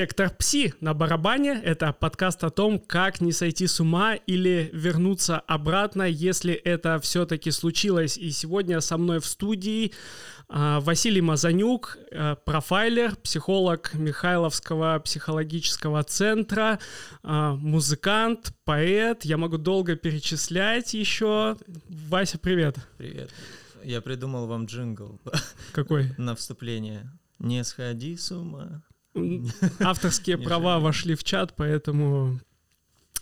Сектор Пси на барабане — это подкаст о том, как не сойти с ума или вернуться обратно, если это все-таки случилось. И сегодня со мной в студии а, Василий Мазанюк, а, профайлер, психолог Михайловского психологического центра, а, музыкант, поэт. Я могу долго перечислять еще. Вася, привет. Привет. Я придумал вам джингл. Какой? На вступление. Не сходи с ума. Авторские права вошли в чат, поэтому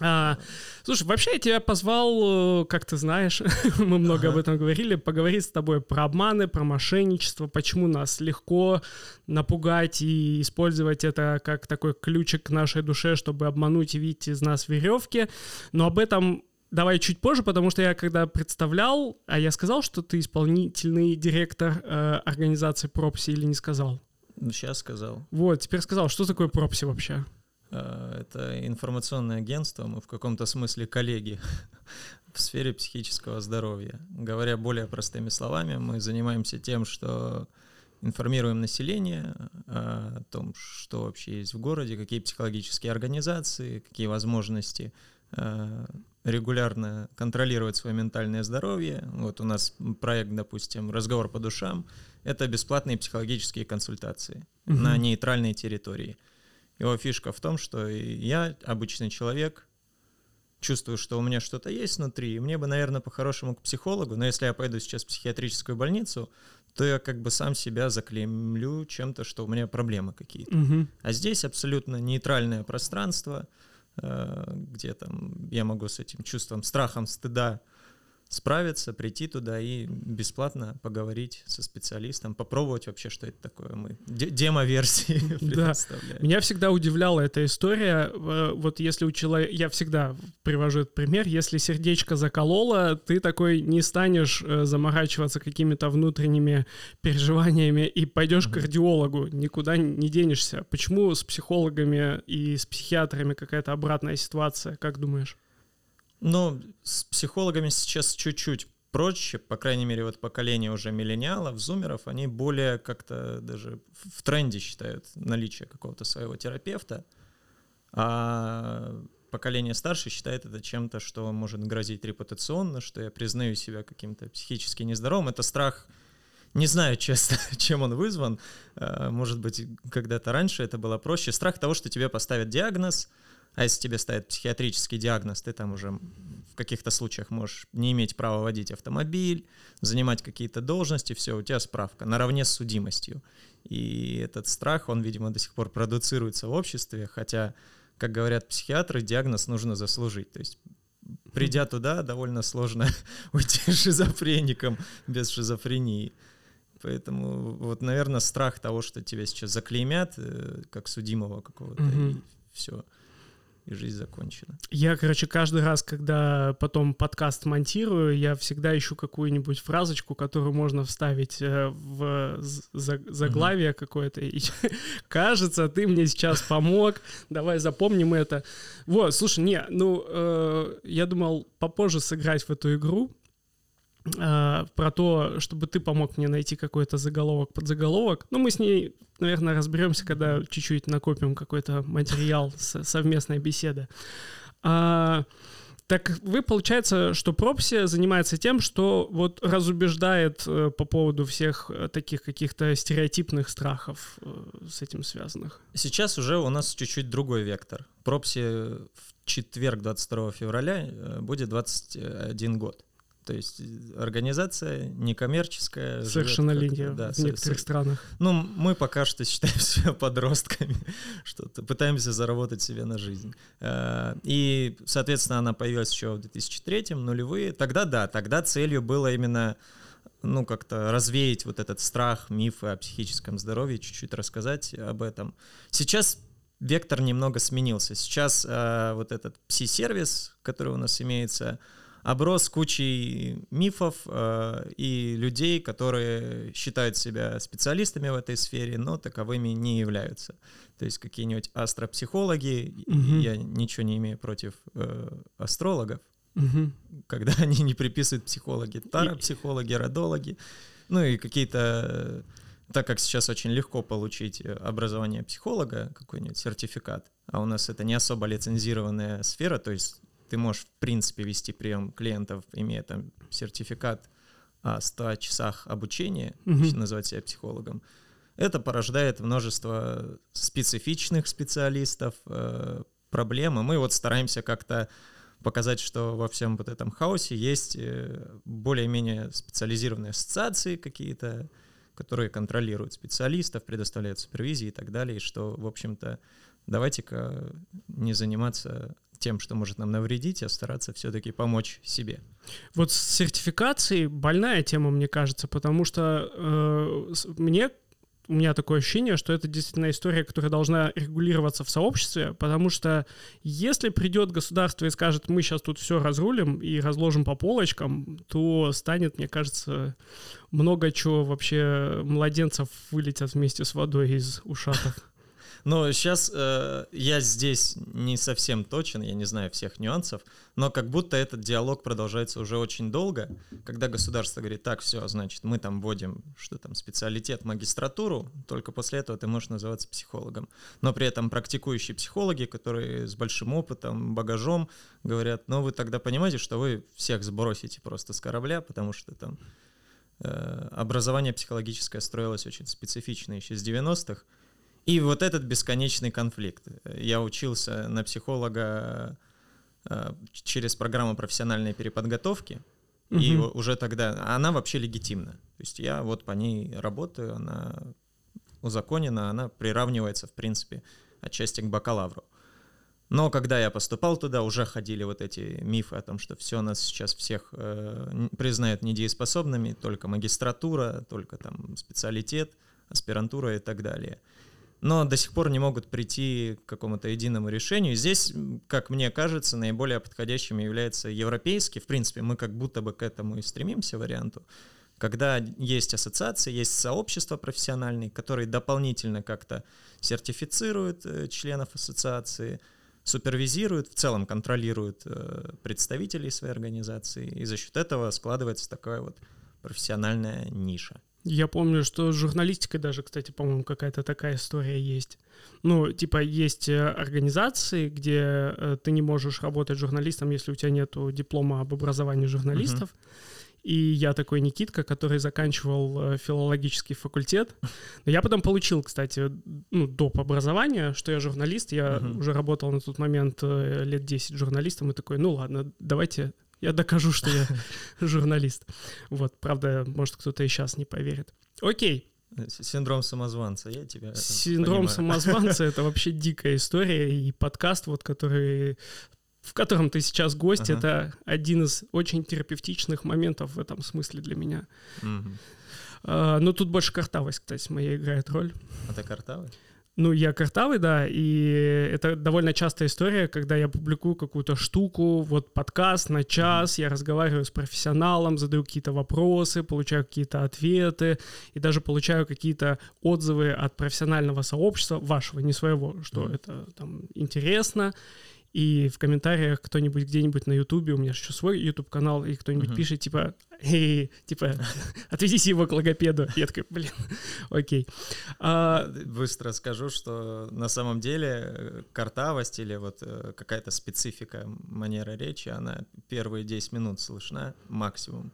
а, слушай, вообще я тебя позвал, э, как ты знаешь, мы много ага. об этом говорили, поговорить с тобой про обманы, про мошенничество, почему нас легко напугать и использовать это как такой ключик к нашей душе, чтобы обмануть и видеть из нас веревки. Но об этом давай чуть позже, потому что я когда представлял, а я сказал, что ты исполнительный директор э, организации Пропси или не сказал? Ну, сейчас сказал. Вот, теперь сказал, что такое пропси вообще? А, это информационное агентство, мы в каком-то смысле коллеги в сфере психического здоровья. Говоря более простыми словами, мы занимаемся тем, что информируем население о том, что вообще есть в городе, какие психологические организации, какие возможности а, регулярно контролировать свое ментальное здоровье. Вот у нас проект, допустим, «Разговор по душам». Это бесплатные психологические консультации угу. на нейтральной территории. Его фишка в том, что я, обычный человек, чувствую, что у меня что-то есть внутри, и мне бы, наверное, по-хорошему к психологу, но если я пойду сейчас в психиатрическую больницу, то я как бы сам себя заклемлю чем-то, что у меня проблемы какие-то. Угу. А здесь абсолютно нейтральное пространство, Э, где там я могу с этим чувством, страхом, стыда справиться, прийти туда и бесплатно поговорить со специалистом, попробовать вообще, что это такое. Мы демо-версии да. Меня всегда удивляла эта история. Э, вот если у человека... Я всегда привожу этот пример. Если сердечко закололо, ты такой не станешь э, заморачиваться какими-то внутренними переживаниями и пойдешь mm-hmm. к кардиологу. Никуда не денешься. Почему с психологами и с психиатрами какая-то обратная ситуация? Как думаешь? Ну, с психологами сейчас чуть-чуть проще, по крайней мере, вот поколение уже миллениалов, зумеров, они более как-то даже в тренде считают наличие какого-то своего терапевта, а поколение старше считает это чем-то, что может грозить репутационно, что я признаю себя каким-то психически нездоровым. Это страх, не знаю, честно, чем он вызван. А, может быть, когда-то раньше это было проще. Страх того, что тебе поставят диагноз — а если тебе ставят психиатрический диагноз, ты там уже в каких-то случаях можешь не иметь права водить автомобиль, занимать какие-то должности, все, у тебя справка наравне с судимостью. И этот страх, он, видимо, до сих пор продуцируется в обществе, хотя, как говорят психиатры, диагноз нужно заслужить. То есть придя туда, довольно сложно уйти шизофреником без шизофрении. Поэтому вот, наверное, страх того, что тебя сейчас заклеймят, э, как судимого какого-то, и все и жизнь закончена. Я, короче, каждый раз, когда потом подкаст монтирую, я всегда ищу какую-нибудь фразочку, которую можно вставить э, в заглавие mm-hmm. какое-то. И кажется, ты мне сейчас помог. Давай запомним это. Вот, слушай, не, ну, э, я думал попозже сыграть в эту игру. Э, про то, чтобы ты помог мне найти какой-то заголовок под заголовок. Ну, мы с ней, наверное, разберемся, когда чуть-чуть накопим какой-то материал совместной беседы. А, так вы, получается, что Пропси занимается тем, что вот разубеждает э, по поводу всех э, таких каких-то стереотипных страхов с этим связанных. Сейчас уже у нас чуть-чуть другой вектор. Пропси в четверг, 22 февраля, будет 21 год. То есть э, организация некоммерческая. Совершеннолетие да, в некоторых странах. Ну, мы пока что считаем себя подростками, что-то пытаемся заработать себе на жизнь. Э, и, соответственно, она появилась еще в 2003 нулевые. Тогда да, тогда целью было именно ну, как-то развеять вот этот страх, мифы о психическом здоровье, чуть-чуть рассказать об этом. Сейчас вектор немного сменился. Сейчас э, вот этот пси-сервис, который у нас имеется, оброс кучей мифов э, и людей, которые считают себя специалистами в этой сфере, но таковыми не являются. То есть какие-нибудь астропсихологи, угу. я ничего не имею против э, астрологов, угу. когда они не приписывают психологи, тарапсихологи, родологи, ну и какие-то так как сейчас очень легко получить э, образование психолога, какой-нибудь сертификат, а у нас это не особо лицензированная сфера, то есть ты можешь в принципе вести прием клиентов, имея там сертификат о 100 часах обучения, mm-hmm. называть себя психологом, это порождает множество специфичных специалистов, э, проблем, и мы вот стараемся как-то показать, что во всем вот этом хаосе есть э, более-менее специализированные ассоциации какие-то, которые контролируют специалистов, предоставляют супервизии и так далее, и что, в общем-то, давайте-ка не заниматься тем, что может нам навредить, а стараться все-таки помочь себе. Вот с сертификацией больная тема, мне кажется, потому что э, мне у меня такое ощущение, что это действительно история, которая должна регулироваться в сообществе, потому что если придет государство и скажет, мы сейчас тут все разрулим и разложим по полочкам, то станет, мне кажется, много чего вообще младенцев вылетят вместе с водой из ушатов. Но сейчас э, я здесь не совсем точен, я не знаю всех нюансов, но как будто этот диалог продолжается уже очень долго, когда государство говорит, так, все, значит, мы там вводим, что там, специалитет, магистратуру, только после этого ты можешь называться психологом. Но при этом практикующие психологи, которые с большим опытом, багажом, говорят, ну вы тогда понимаете, что вы всех сбросите просто с корабля, потому что там э, образование психологическое строилось очень специфично еще с 90-х, и вот этот бесконечный конфликт. Я учился на психолога э, через программу профессиональной переподготовки, угу. и уже тогда она вообще легитимна. То есть я вот по ней работаю, она узаконена, она приравнивается, в принципе, отчасти к бакалавру. Но когда я поступал туда, уже ходили вот эти мифы о том, что все нас сейчас всех э, признают недееспособными, только магистратура, только там специалитет, аспирантура и так далее но до сих пор не могут прийти к какому-то единому решению. Здесь, как мне кажется, наиболее подходящим является европейский. В принципе, мы как будто бы к этому и стремимся варианту. Когда есть ассоциация, есть сообщество профессиональное, которые дополнительно как-то сертифицируют э, членов ассоциации, супервизируют, в целом контролируют э, представителей своей организации, и за счет этого складывается такая вот профессиональная ниша. Я помню, что с журналистикой даже, кстати, по-моему, какая-то такая история есть. Ну, типа, есть э, организации, где э, ты не можешь работать журналистом, если у тебя нет диплома об образовании журналистов. Uh-huh. И я такой Никитка, который заканчивал э, филологический факультет. Но я потом получил, кстати, ну, доп. образование, что я журналист. Я uh-huh. уже работал на тот момент лет 10 журналистом и такой, ну ладно, давайте я докажу, что я журналист. Вот, правда, может, кто-то и сейчас не поверит. Окей. Синдром самозванца, я тебя Синдром понимаю. самозванца — это вообще дикая история, и подкаст, вот, который в котором ты сейчас гость, ага. это один из очень терапевтичных моментов в этом смысле для меня. Угу. А, но тут больше картавость, кстати, моя играет роль. А ты картавый? Ну, я картавый, да, и это довольно частая история, когда я публикую какую-то штуку, вот подкаст на час, я разговариваю с профессионалом, задаю какие-то вопросы, получаю какие-то ответы, и даже получаю какие-то отзывы от профессионального сообщества, вашего, не своего, что mm-hmm. это там интересно, и в комментариях кто-нибудь где-нибудь на Ютубе, у меня еще свой Ютуб канал, и кто-нибудь uh-huh. пишет, типа, эй, типа, отведите его к логопеду. Я такой, блин, окей. А... Быстро скажу, что на самом деле э, картавость или вот э, какая-то специфика манера речи, она первые 10 минут слышна максимум,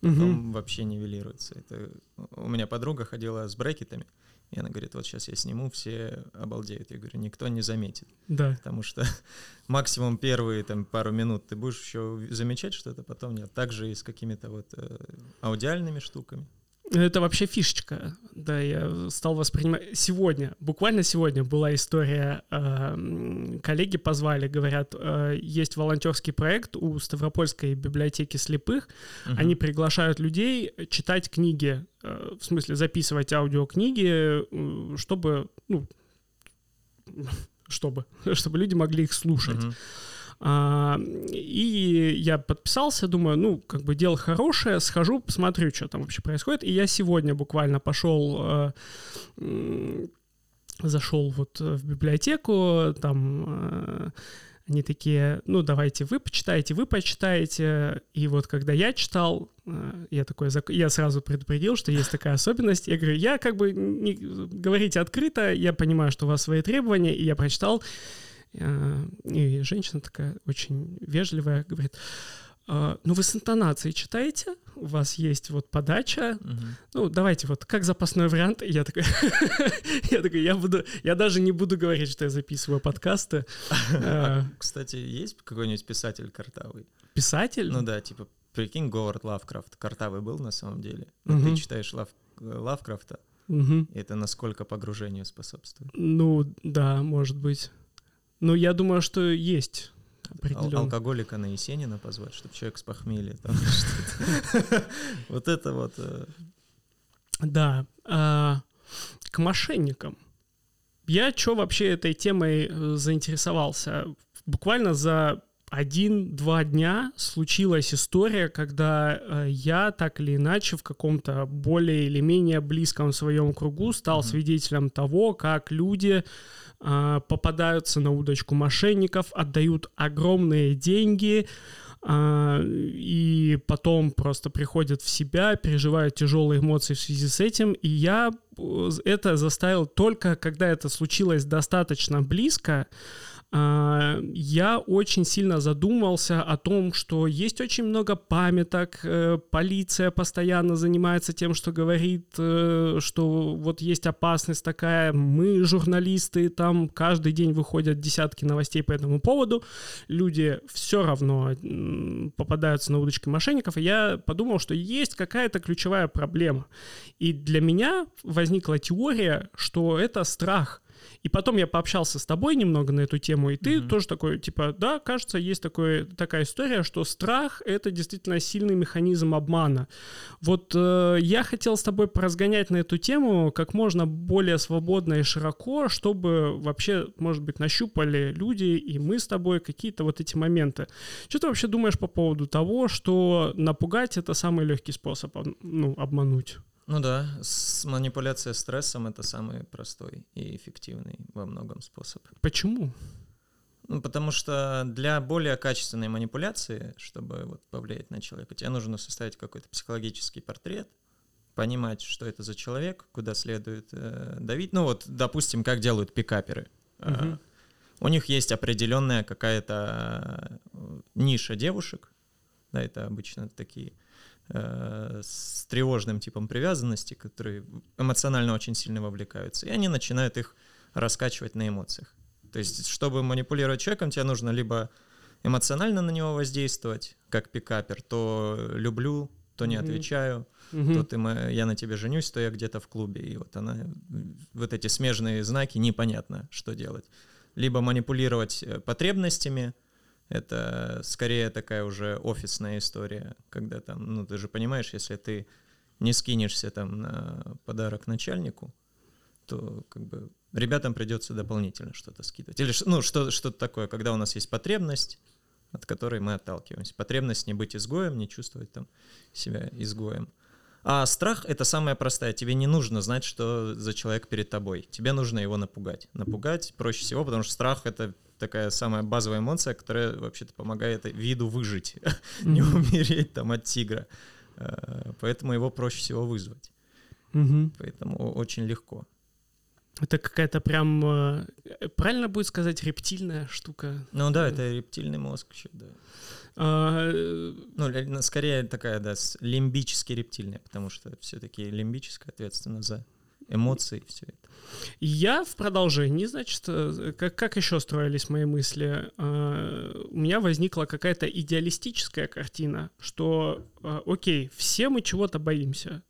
потом uh-huh. вообще нивелируется. Это... У меня подруга ходила с брекетами, и она говорит, вот сейчас я сниму, все обалдеют. Я говорю, никто не заметит. Да. Потому что максимум первые там пару минут ты будешь еще замечать что-то, потом нет. Также и с какими-то вот э, аудиальными штуками. Это вообще фишечка. Да, я стал воспринимать... Сегодня, буквально сегодня была история, э, коллеги позвали, говорят, э, есть волонтерский проект у Ставропольской библиотеки слепых, угу. они приглашают людей читать книги, э, в смысле записывать аудиокниги, э, чтобы, ну, чтобы, чтобы люди могли их слушать. Угу. А, и я подписался, думаю, ну, как бы дело хорошее, схожу, посмотрю, что там вообще происходит. И я сегодня буквально пошел э, зашел вот в библиотеку, там Они такие, ну, давайте вы почитаете, вы почитаете. И вот когда я читал, э, я такой, я сразу предупредил, что есть такая особенность. Я говорю, я как бы не говорите открыто, я понимаю, что у вас свои требования, и я прочитал. Э, и женщина такая очень вежливая говорит, «А, ну вы с интонацией читаете, у вас есть вот подача, угу. ну давайте вот как запасной вариант. И я такой, я такой, я буду, я даже не буду говорить, что я записываю подкасты. А, кстати, есть какой-нибудь писатель картавый? Писатель? Ну да, типа, прикинь, Говард Лавкрафт, картавый был на самом деле. Ты читаешь Лав, Лавкрафта, это насколько погружению споспособствует? Ну да, может быть. Ну я думаю, что есть Ал- алкоголика на Есенина позвать, чтобы человек с похмелья. Вот это вот. Э, да. А, к мошенникам. Я что вообще этой темой э, заинтересовался? Буквально за один-два дня случилась история, когда э, я так или иначе в каком-то более или менее близком своем кругу стал mm-hmm. свидетелем того, как люди попадаются на удочку мошенников, отдают огромные деньги, э, и потом просто приходят в себя, переживают тяжелые эмоции в связи с этим. И я э, это заставил только, когда это случилось достаточно близко, а, я очень сильно задумался о том, что есть очень много памяток, э, полиция постоянно занимается тем, что говорит, э, что вот есть опасность такая, мы, журналисты, там каждый день выходят десятки новостей по этому поводу, люди все равно попадаются на удочки мошенников, и я подумал, что есть какая-то ключевая проблема. И для меня возникла теория, что это страх и потом я пообщался с тобой немного на эту тему, и ты mm-hmm. тоже такой, типа, да, кажется, есть такой, такая история, что страх — это действительно сильный механизм обмана. Вот э, я хотел с тобой поразгонять на эту тему как можно более свободно и широко, чтобы вообще, может быть, нащупали люди и мы с тобой какие-то вот эти моменты. Что ты вообще думаешь по поводу того, что напугать — это самый легкий способ ну, обмануть? Ну да, с манипуляция стрессом это самый простой и эффективный во многом способ. Почему? Ну, потому что для более качественной манипуляции, чтобы вот повлиять на человека, тебе нужно составить какой-то психологический портрет, понимать, что это за человек, куда следует э, давить. Ну вот, допустим, как делают пикаперы. Угу. Uh, у них есть определенная какая-то э, ниша девушек, да, это обычно такие с тревожным типом привязанности, которые эмоционально очень сильно вовлекаются, и они начинают их раскачивать на эмоциях. То есть, чтобы манипулировать человеком, тебе нужно либо эмоционально на него воздействовать, как пикапер, то люблю, то не отвечаю, mm-hmm. то ты, я на тебе женюсь, то я где-то в клубе. И вот она, вот эти смежные знаки, непонятно, что делать. Либо манипулировать э, потребностями, это скорее такая уже офисная история, когда там, ну ты же понимаешь, если ты не скинешься там на подарок начальнику, то как бы ребятам придется дополнительно что-то скидывать. Или ну, что, что-то такое, когда у нас есть потребность, от которой мы отталкиваемся. Потребность не быть изгоем, не чувствовать там себя изгоем. А страх — это самое простое. Тебе не нужно знать, что за человек перед тобой. Тебе нужно его напугать. Напугать проще всего, потому что страх — это такая самая базовая эмоция, которая вообще-то помогает виду выжить, не умереть там от тигра. Э, поэтому его проще всего вызвать. Поэтому очень легко. Это какая-то прям, э, правильно будет сказать, рептильная штука? Ну да, это рептильный мозг еще, да. Э, ну, скорее такая, да, лимбически рептильная, потому что все-таки лимбическая ответственна за эмоции, все это. Я в продолжении, значит, э, как, как еще строились мои мысли? А, у меня возникла какая-то идеалистическая картина, что, а, окей, все мы чего-то боимся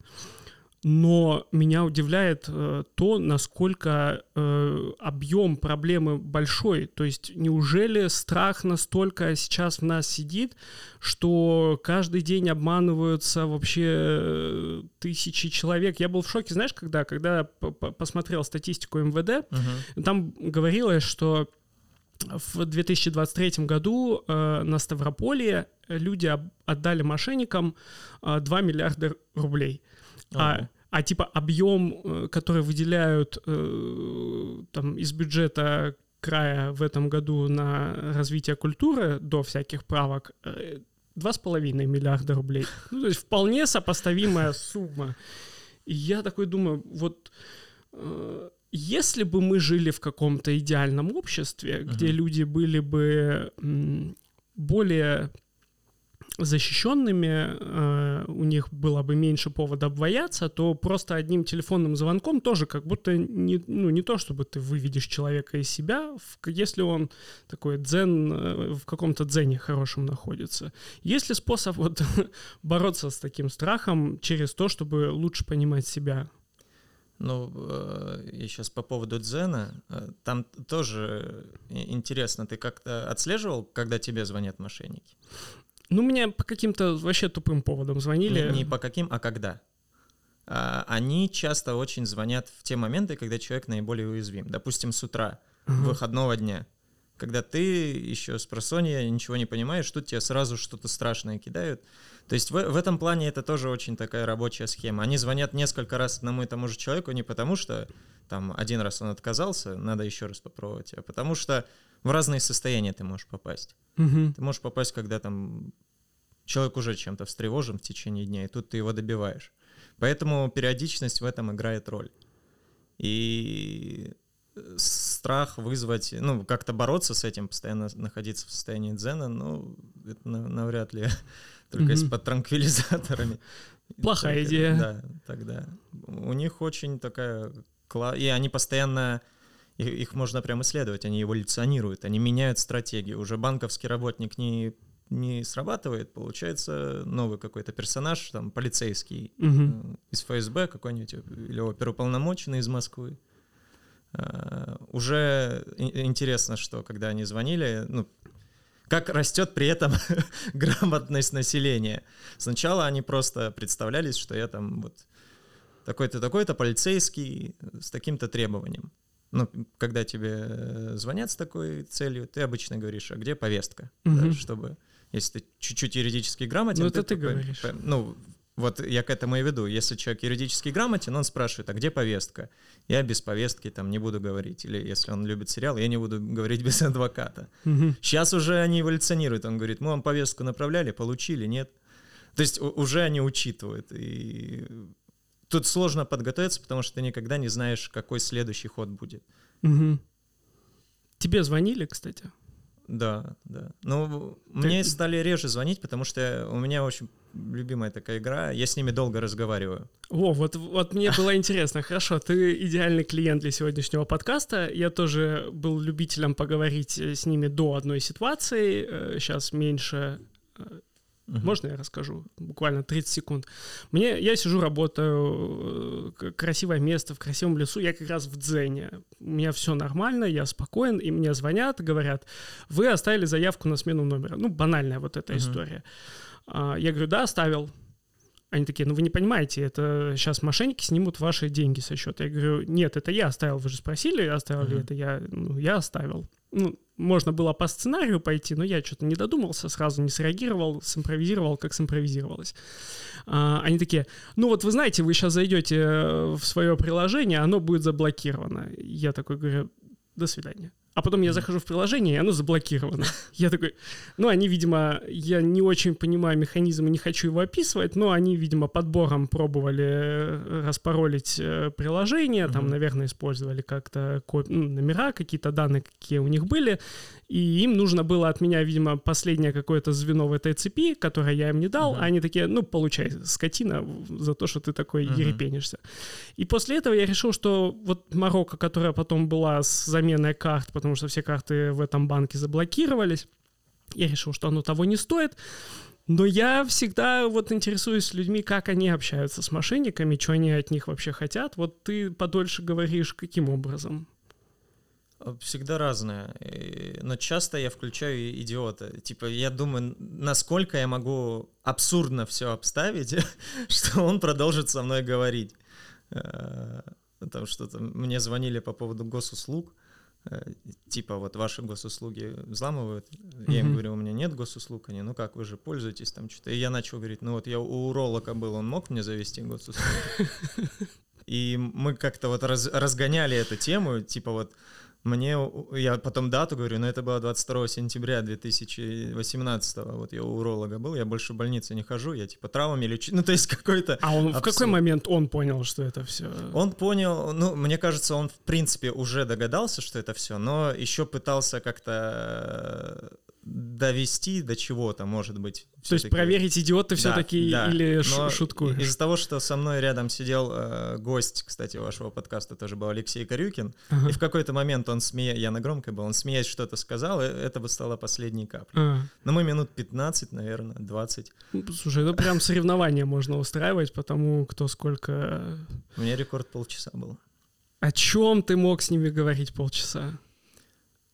но меня удивляет э, то, насколько э, объем проблемы большой. То есть неужели страх настолько сейчас в нас сидит, что каждый день обманываются вообще э, тысячи человек? Я был в шоке, знаешь, когда, когда посмотрел статистику МВД, угу. там говорилось, что в 2023 году э, на Ставрополье люди отдали мошенникам э, 2 миллиарда рублей. А, а типа объем, э, который выделяют э, там из бюджета края в этом году на развитие культуры до всяких правок э, два с половиной миллиарда рублей. Ну, то есть вполне сопоставимая сумма. И я такой думаю, вот э, если бы мы жили в каком-то идеальном обществе, uh-huh. где люди были бы более защищенными, э, у них было бы меньше повода бояться, то просто одним телефонным звонком тоже как будто не, ну, не то, чтобы ты выведешь человека из себя, если он такой дзен, э, в каком-то дзене хорошем находится. Есть ли способ вот бороться с таким страхом через то, чтобы лучше понимать себя? Ну, э, и сейчас по поводу дзена, э, там тоже интересно, ты как-то отслеживал, когда тебе звонят мошенники? Ну, мне по каким-то вообще тупым поводам звонили. Не, не по каким, а когда. А, они часто очень звонят в те моменты, когда человек наиболее уязвим. Допустим, с утра, uh-huh. выходного дня. Когда ты еще с просонья ничего не понимаешь, тут тебе сразу что-то страшное кидают. То есть в, в этом плане это тоже очень такая рабочая схема. Они звонят несколько раз одному и тому же человеку не потому, что там один раз он отказался, надо еще раз попробовать, а потому что в разные состояния ты можешь попасть. Угу. Ты можешь попасть, когда там человек уже чем-то встревожен в течение дня, и тут ты его добиваешь. Поэтому периодичность в этом играет роль. И э, страх вызвать, ну, как-то бороться с этим, постоянно находиться в состоянии дзена, ну, это навряд ли только mm-hmm. под транквилизаторами. Плохая так, идея. Да, тогда. У них очень такая... И они постоянно их можно прям исследовать, они эволюционируют, они меняют стратегию. Уже банковский работник не не срабатывает, получается новый какой-то персонаж, там полицейский угу. из ФСБ какой-нибудь или оперуполномоченный из Москвы. Uh, уже интересно, что когда они звонили, ну, как растет при этом грамотность населения. Сначала они просто представлялись, что я там вот такой-то, такой-то полицейский с таким-то требованием. Ну, когда тебе э, звонят с такой целью, ты обычно говоришь, а где повестка, угу. да, чтобы, если ты чуть-чуть юридически грамотен, ну, это ты, ты говоришь. По, ну, вот я к этому и веду. Если человек юридически грамотен, он спрашивает, а где повестка? Я без повестки там не буду говорить. Или если он любит сериал, я не буду говорить без адвоката. Угу. Сейчас уже они эволюционируют. Он говорит, мы вам повестку направляли, получили, нет? То есть уже они учитывают. И тут сложно подготовиться, потому что ты никогда не знаешь, какой следующий ход будет. Угу. Тебе звонили, кстати? Да, да. Ну, ты... мне стали реже звонить, потому что у меня очень любимая такая игра, я с ними долго разговариваю. О, вот, вот мне было интересно, хорошо, ты идеальный клиент для сегодняшнего подкаста, я тоже был любителем поговорить с ними до одной ситуации, сейчас э, меньше э, Угу. Можно я расскажу? Буквально 30 секунд. Мне, я сижу, работаю, э, красивое место в красивом лесу, я как раз в дзене. У меня все нормально, я спокоен, и мне звонят, говорят, вы оставили заявку на смену номера. Ну, банальная вот эта угу. история. А, я говорю, да, оставил. Они такие, ну вы не понимаете, это сейчас мошенники снимут ваши деньги со счета. Я говорю, нет, это я оставил, вы же спросили, оставил ли это я, ну, я оставил. Ну, можно было по сценарию пойти, но я что-то не додумался, сразу не среагировал, симпровизировал, как симпровизировалось. А, они такие, ну вот вы знаете, вы сейчас зайдете в свое приложение, оно будет заблокировано. Я такой говорю, до свидания. А потом я захожу в приложение, и оно заблокировано. Я такой, ну, они, видимо, я не очень понимаю механизм и не хочу его описывать, но они, видимо, подбором пробовали э, распоролить э, приложение, там, наверное, использовали как-то ну, номера, какие-то данные, какие у них были, и им нужно было от меня, видимо, последнее какое-то звено в этой цепи, которое я им не дал, uh-huh. а они такие, ну, получай, скотина, за то, что ты такой uh-huh. ерепенишься. И после этого я решил, что вот Марокко, которая потом была с заменой карт, потому что все карты в этом банке заблокировались, я решил, что оно того не стоит. Но я всегда вот интересуюсь людьми, как они общаются с мошенниками, что они от них вообще хотят. Вот ты подольше говоришь, каким образом? Всегда разное. Но часто я включаю идиота. Типа, я думаю, насколько я могу абсурдно все обставить, что он продолжит со мной говорить. Э, потому что мне звонили по поводу госуслуг. Э, типа, вот ваши госуслуги взламывают. Я им говорю, у меня нет госуслуг. Они, ну как, вы же пользуетесь там что-то. И я начал говорить, ну вот я у уролога был, он мог мне завести госуслуги? И мы как-то вот раз, разгоняли эту тему, типа вот Мне, я потом дату говорю, но это было 22 сентября 2018 вот я у уролога был, я больше в больнице не хожу, я типа травмами лечу, ну то есть какой-то... А он абсурд. в какой момент он понял, что это все? Он понял, ну мне кажется, он в принципе уже догадался, что это все, но еще пытался как-то довести до чего-то, может быть. То есть проверить, идиот ты все-таки да, или Но шуткуешь? Из-за того, что со мной рядом сидел э, гость, кстати, вашего подкаста тоже был Алексей Корюкин, ага. и в какой-то момент он смея, я на громкой был, он смеясь что-то сказал, и это бы стало последней каплей. Ага. Но мы минут 15, наверное, 20. Слушай, это прям соревнования можно устраивать, потому кто сколько... У меня рекорд полчаса был. О чем ты мог с ними говорить полчаса?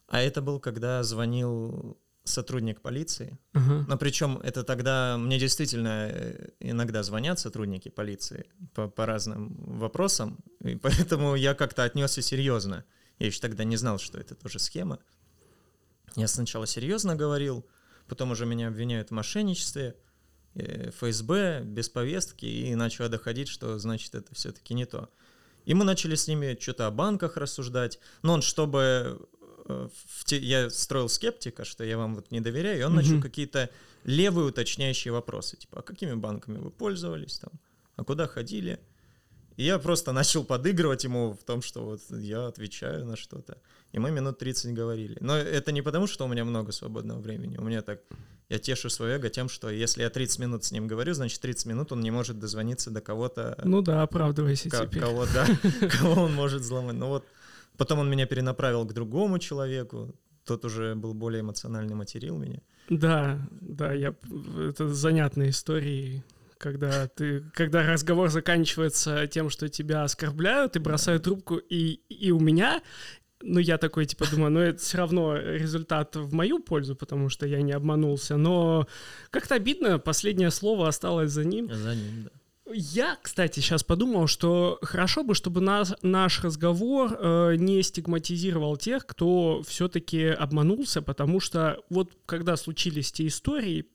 А это был, когда звонил сотрудник полиции. Uh-huh. Но причем это тогда мне действительно э, иногда звонят сотрудники полиции по, по разным вопросам, и поэтому я как-то отнесся серьезно. Я еще тогда не знал, что это тоже схема. Я сначала серьезно говорил, потом уже меня обвиняют в мошенничестве, э, ФСБ, без повестки, и начало доходить, что значит это все-таки не то. И мы начали с ними что-то о банках рассуждать. Но он, чтобы в те, я строил скептика, что я вам вот не доверяю, и он начал какие-то левые уточняющие вопросы, типа, а какими банками вы пользовались там, а куда ходили? И я просто начал подыгрывать ему в том, что вот я отвечаю на что-то. И мы минут 30 говорили. Но это не потому, что у меня много свободного времени. У меня так... Я тешу свое эго тем, что если я 30 минут с ним говорю, значит 30 минут он не может дозвониться до кого-то... Ну да, оправдывайся к- теперь. Кого, да, кого он может взломать. Ну вот Потом он меня перенаправил к другому человеку, тот уже был более эмоциональный, материл меня. Да, да, я, это занятные истории, когда ты, когда разговор заканчивается тем, что тебя оскорбляют и бросают трубку, и, и у меня, ну, я такой, типа, думаю, ну, это все равно результат в мою пользу, потому что я не обманулся, но как-то обидно, последнее слово осталось за ним. За ним, да. Я, кстати, сейчас подумал, что хорошо бы, чтобы нас, наш разговор э, не стигматизировал тех, кто все-таки обманулся, потому что вот когда случились те истории,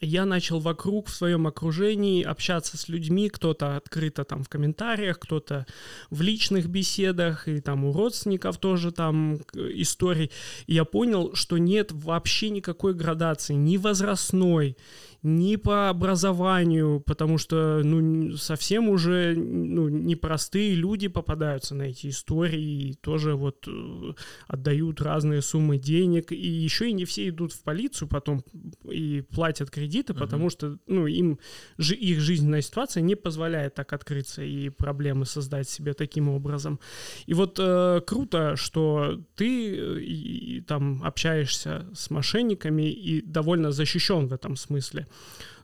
я начал вокруг, в своем окружении общаться с людьми, кто-то открыто там в комментариях, кто-то в личных беседах, и там у родственников тоже там истории. И я понял, что нет вообще никакой градации, ни возрастной, ни по образованию, потому что, ну, совсем уже, ну, непростые люди попадаются на эти истории и тоже вот э, отдают разные суммы денег, и еще и не все идут в полицию потом и платят кредиты, uh-huh. потому что, ну, им их жизненная ситуация не позволяет так открыться и проблемы создать себе таким образом. И вот э, круто, что ты э, и, и, там общаешься с мошенниками и довольно защищен в этом смысле.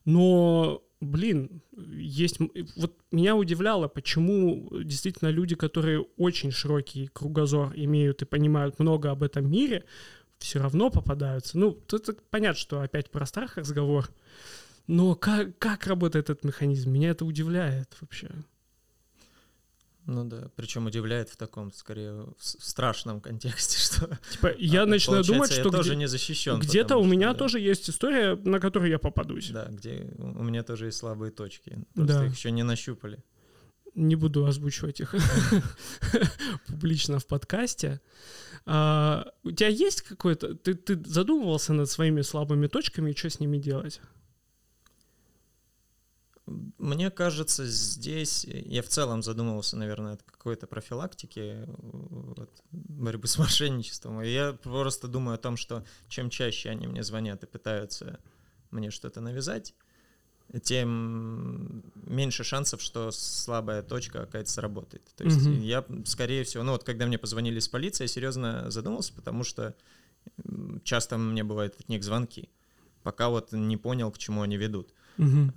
Но блин, есть... Вот меня удивляло, почему действительно люди, которые очень широкий кругозор имеют и понимают много об этом мире, все равно попадаются. Ну, тут понятно, что опять про страх разговор, но как, как работает этот механизм? Меня это удивляет вообще. Ну да, причем удивляет в таком, скорее, в страшном контексте, что... Типа, я а, начинаю думать, что... я тоже не защищен. Где-то у меня да. тоже есть история, на которую я попадусь. Да, где у меня тоже есть слабые точки. Просто да. их еще не нащупали. Не буду озвучивать их публично в подкасте. А, у тебя есть какой-то... Ты, ты задумывался над своими слабыми точками и что с ними делать? Мне кажется, здесь я в целом задумывался, наверное, от какой-то профилактики вот, борьбы с мошенничеством. И я просто думаю о том, что чем чаще они мне звонят и пытаются мне что-то навязать, тем меньше шансов, что слабая точка какая-то сработает. То есть mm-hmm. я, скорее всего, ну вот когда мне позвонили с полиции, я серьезно задумался, потому что часто мне бывают от них звонки, пока вот не понял, к чему они ведут. Угу.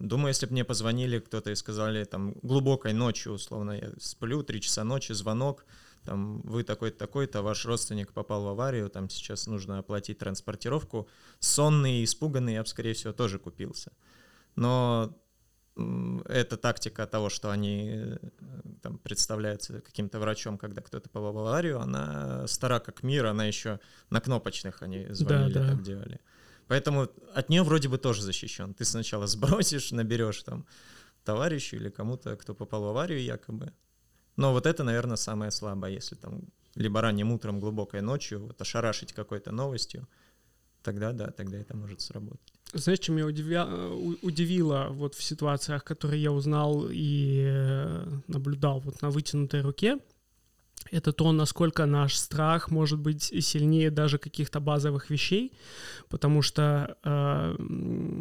Думаю, если бы мне позвонили кто-то и сказали там глубокой ночью, условно, я сплю, три часа ночи, звонок, там вы такой-то, такой-то, ваш родственник попал в аварию, там сейчас нужно оплатить транспортировку, сонный и испуганный я бы, скорее всего, тоже купился. Но эта тактика того, что они э, там, представляются каким-то врачом, когда кто-то попал в аварию, она стара как мир, она еще на кнопочных они звонили, да, да. так делали. Поэтому от нее вроде бы тоже защищен. Ты сначала сбросишь, наберешь там товарищу или кому-то, кто попал в аварию якобы. Но вот это, наверное, самое слабое, если там либо ранним утром, глубокой ночью, вот ошарашить какой-то новостью, тогда да, тогда это может сработать. Знаешь, чем меня удивя... удивило вот в ситуациях, которые я узнал и э, наблюдал вот на вытянутой руке, это то, насколько наш страх может быть сильнее даже каких-то базовых вещей, потому что э,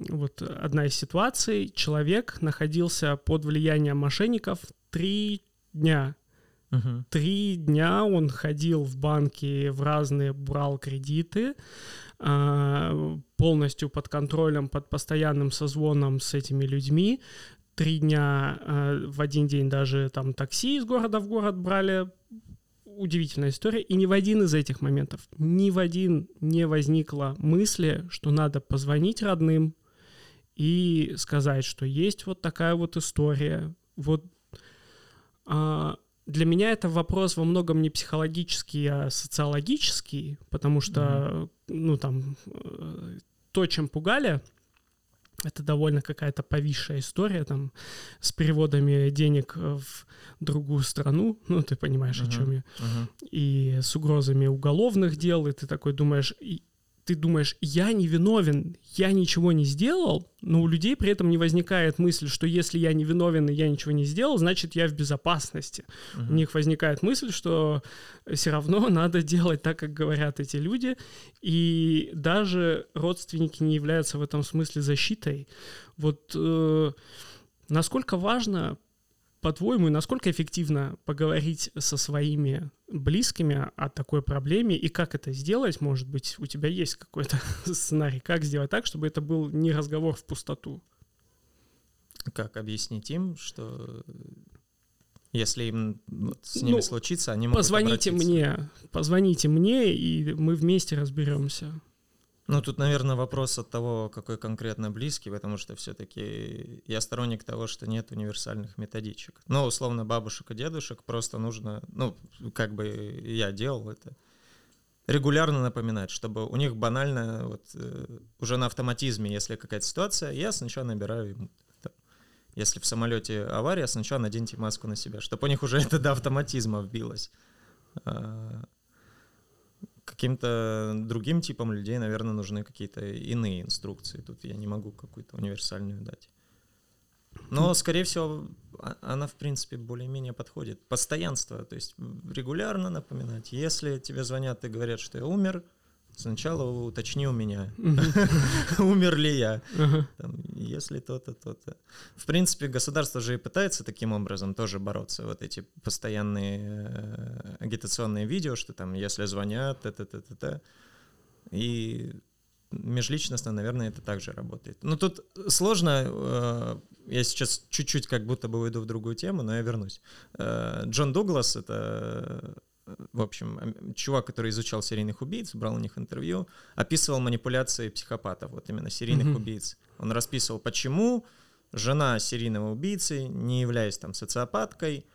вот одна из ситуаций, человек находился под влиянием мошенников три дня. Угу. Три дня он ходил в банки, в разные, брал кредиты, э, полностью под контролем, под постоянным созвоном с этими людьми, три дня э, в один день даже там такси из города в город брали удивительная история. И ни в один из этих моментов, ни в один не возникло мысли, что надо позвонить родным и сказать, что есть вот такая вот история. Вот а, для меня это вопрос во многом не психологический, а социологический, потому что, mm-hmm. ну там, э, то, чем пугали, это довольно какая-то повисшая история там с переводами денег в другую страну, ну ты понимаешь, uh-huh, о чем я, uh-huh. и с угрозами уголовных дел, и ты такой думаешь, ты думаешь, я не виновен, я ничего не сделал, но у людей при этом не возникает мысль, что если я не виновен и я ничего не сделал, значит я в безопасности. Uh-huh. У них возникает мысль, что все равно надо делать так, как говорят эти люди, и даже родственники не являются в этом смысле защитой. Вот э, насколько важно по-твоему, насколько эффективно поговорить со своими близкими о такой проблеме и как это сделать? Может быть, у тебя есть какой-то сценарий, как сделать так, чтобы это был не разговор в пустоту? Как объяснить им, что если им вот, с ними ну, случится, они могут Позвоните мне, позвоните мне, и мы вместе разберемся. Ну, тут, наверное, вопрос от того, какой конкретно близкий, потому что все-таки я сторонник того, что нет универсальных методичек. Ну, условно, бабушек и дедушек просто нужно, ну, как бы я делал это, регулярно напоминать, чтобы у них банально, вот, э, уже на автоматизме, если какая-то ситуация, я сначала набираю ему если в самолете авария, сначала наденьте маску на себя, чтобы у них уже это до автоматизма вбилось. Каким-то другим типам людей, наверное, нужны какие-то иные инструкции. Тут я не могу какую-то универсальную дать. Но, скорее всего, а, она, в принципе, более-менее подходит. Постоянство, то есть регулярно напоминать. Если тебе звонят и говорят, что я умер, Сначала уточни у меня, умер ли я. Если то-то, то-то. В принципе, государство же и пытается таким образом тоже бороться. Вот эти постоянные э, агитационные видео, что там, если звонят, т-т-т-т-т. И межличностно, наверное, это также работает. Но тут сложно, э, я сейчас чуть-чуть как будто бы уйду в другую тему, но я вернусь. Э, Джон Дуглас — это в общем, чувак, который изучал серийных убийц, брал у них интервью, описывал манипуляции психопатов, вот именно серийных mm-hmm. убийц. Он расписывал, почему жена серийного убийцы, не являясь там социопаткой,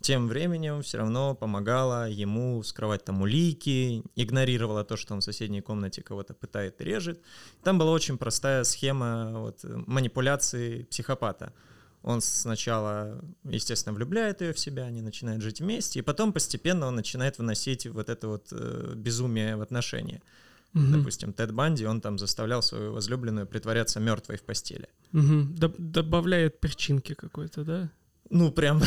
тем временем все равно помогала ему скрывать там улики, игнорировала то, что он в соседней комнате кого-то пытает и режет. Там была очень простая схема вот, манипуляции психопата — он сначала, естественно, влюбляет ее в себя, они начинают жить вместе, и потом постепенно он начинает выносить вот это вот э, безумие в отношения. Угу. Допустим, Тед Банди, он там заставлял свою возлюбленную притворяться мертвой в постели. Угу. добавляет перчинки какой-то, да? Ну, прям...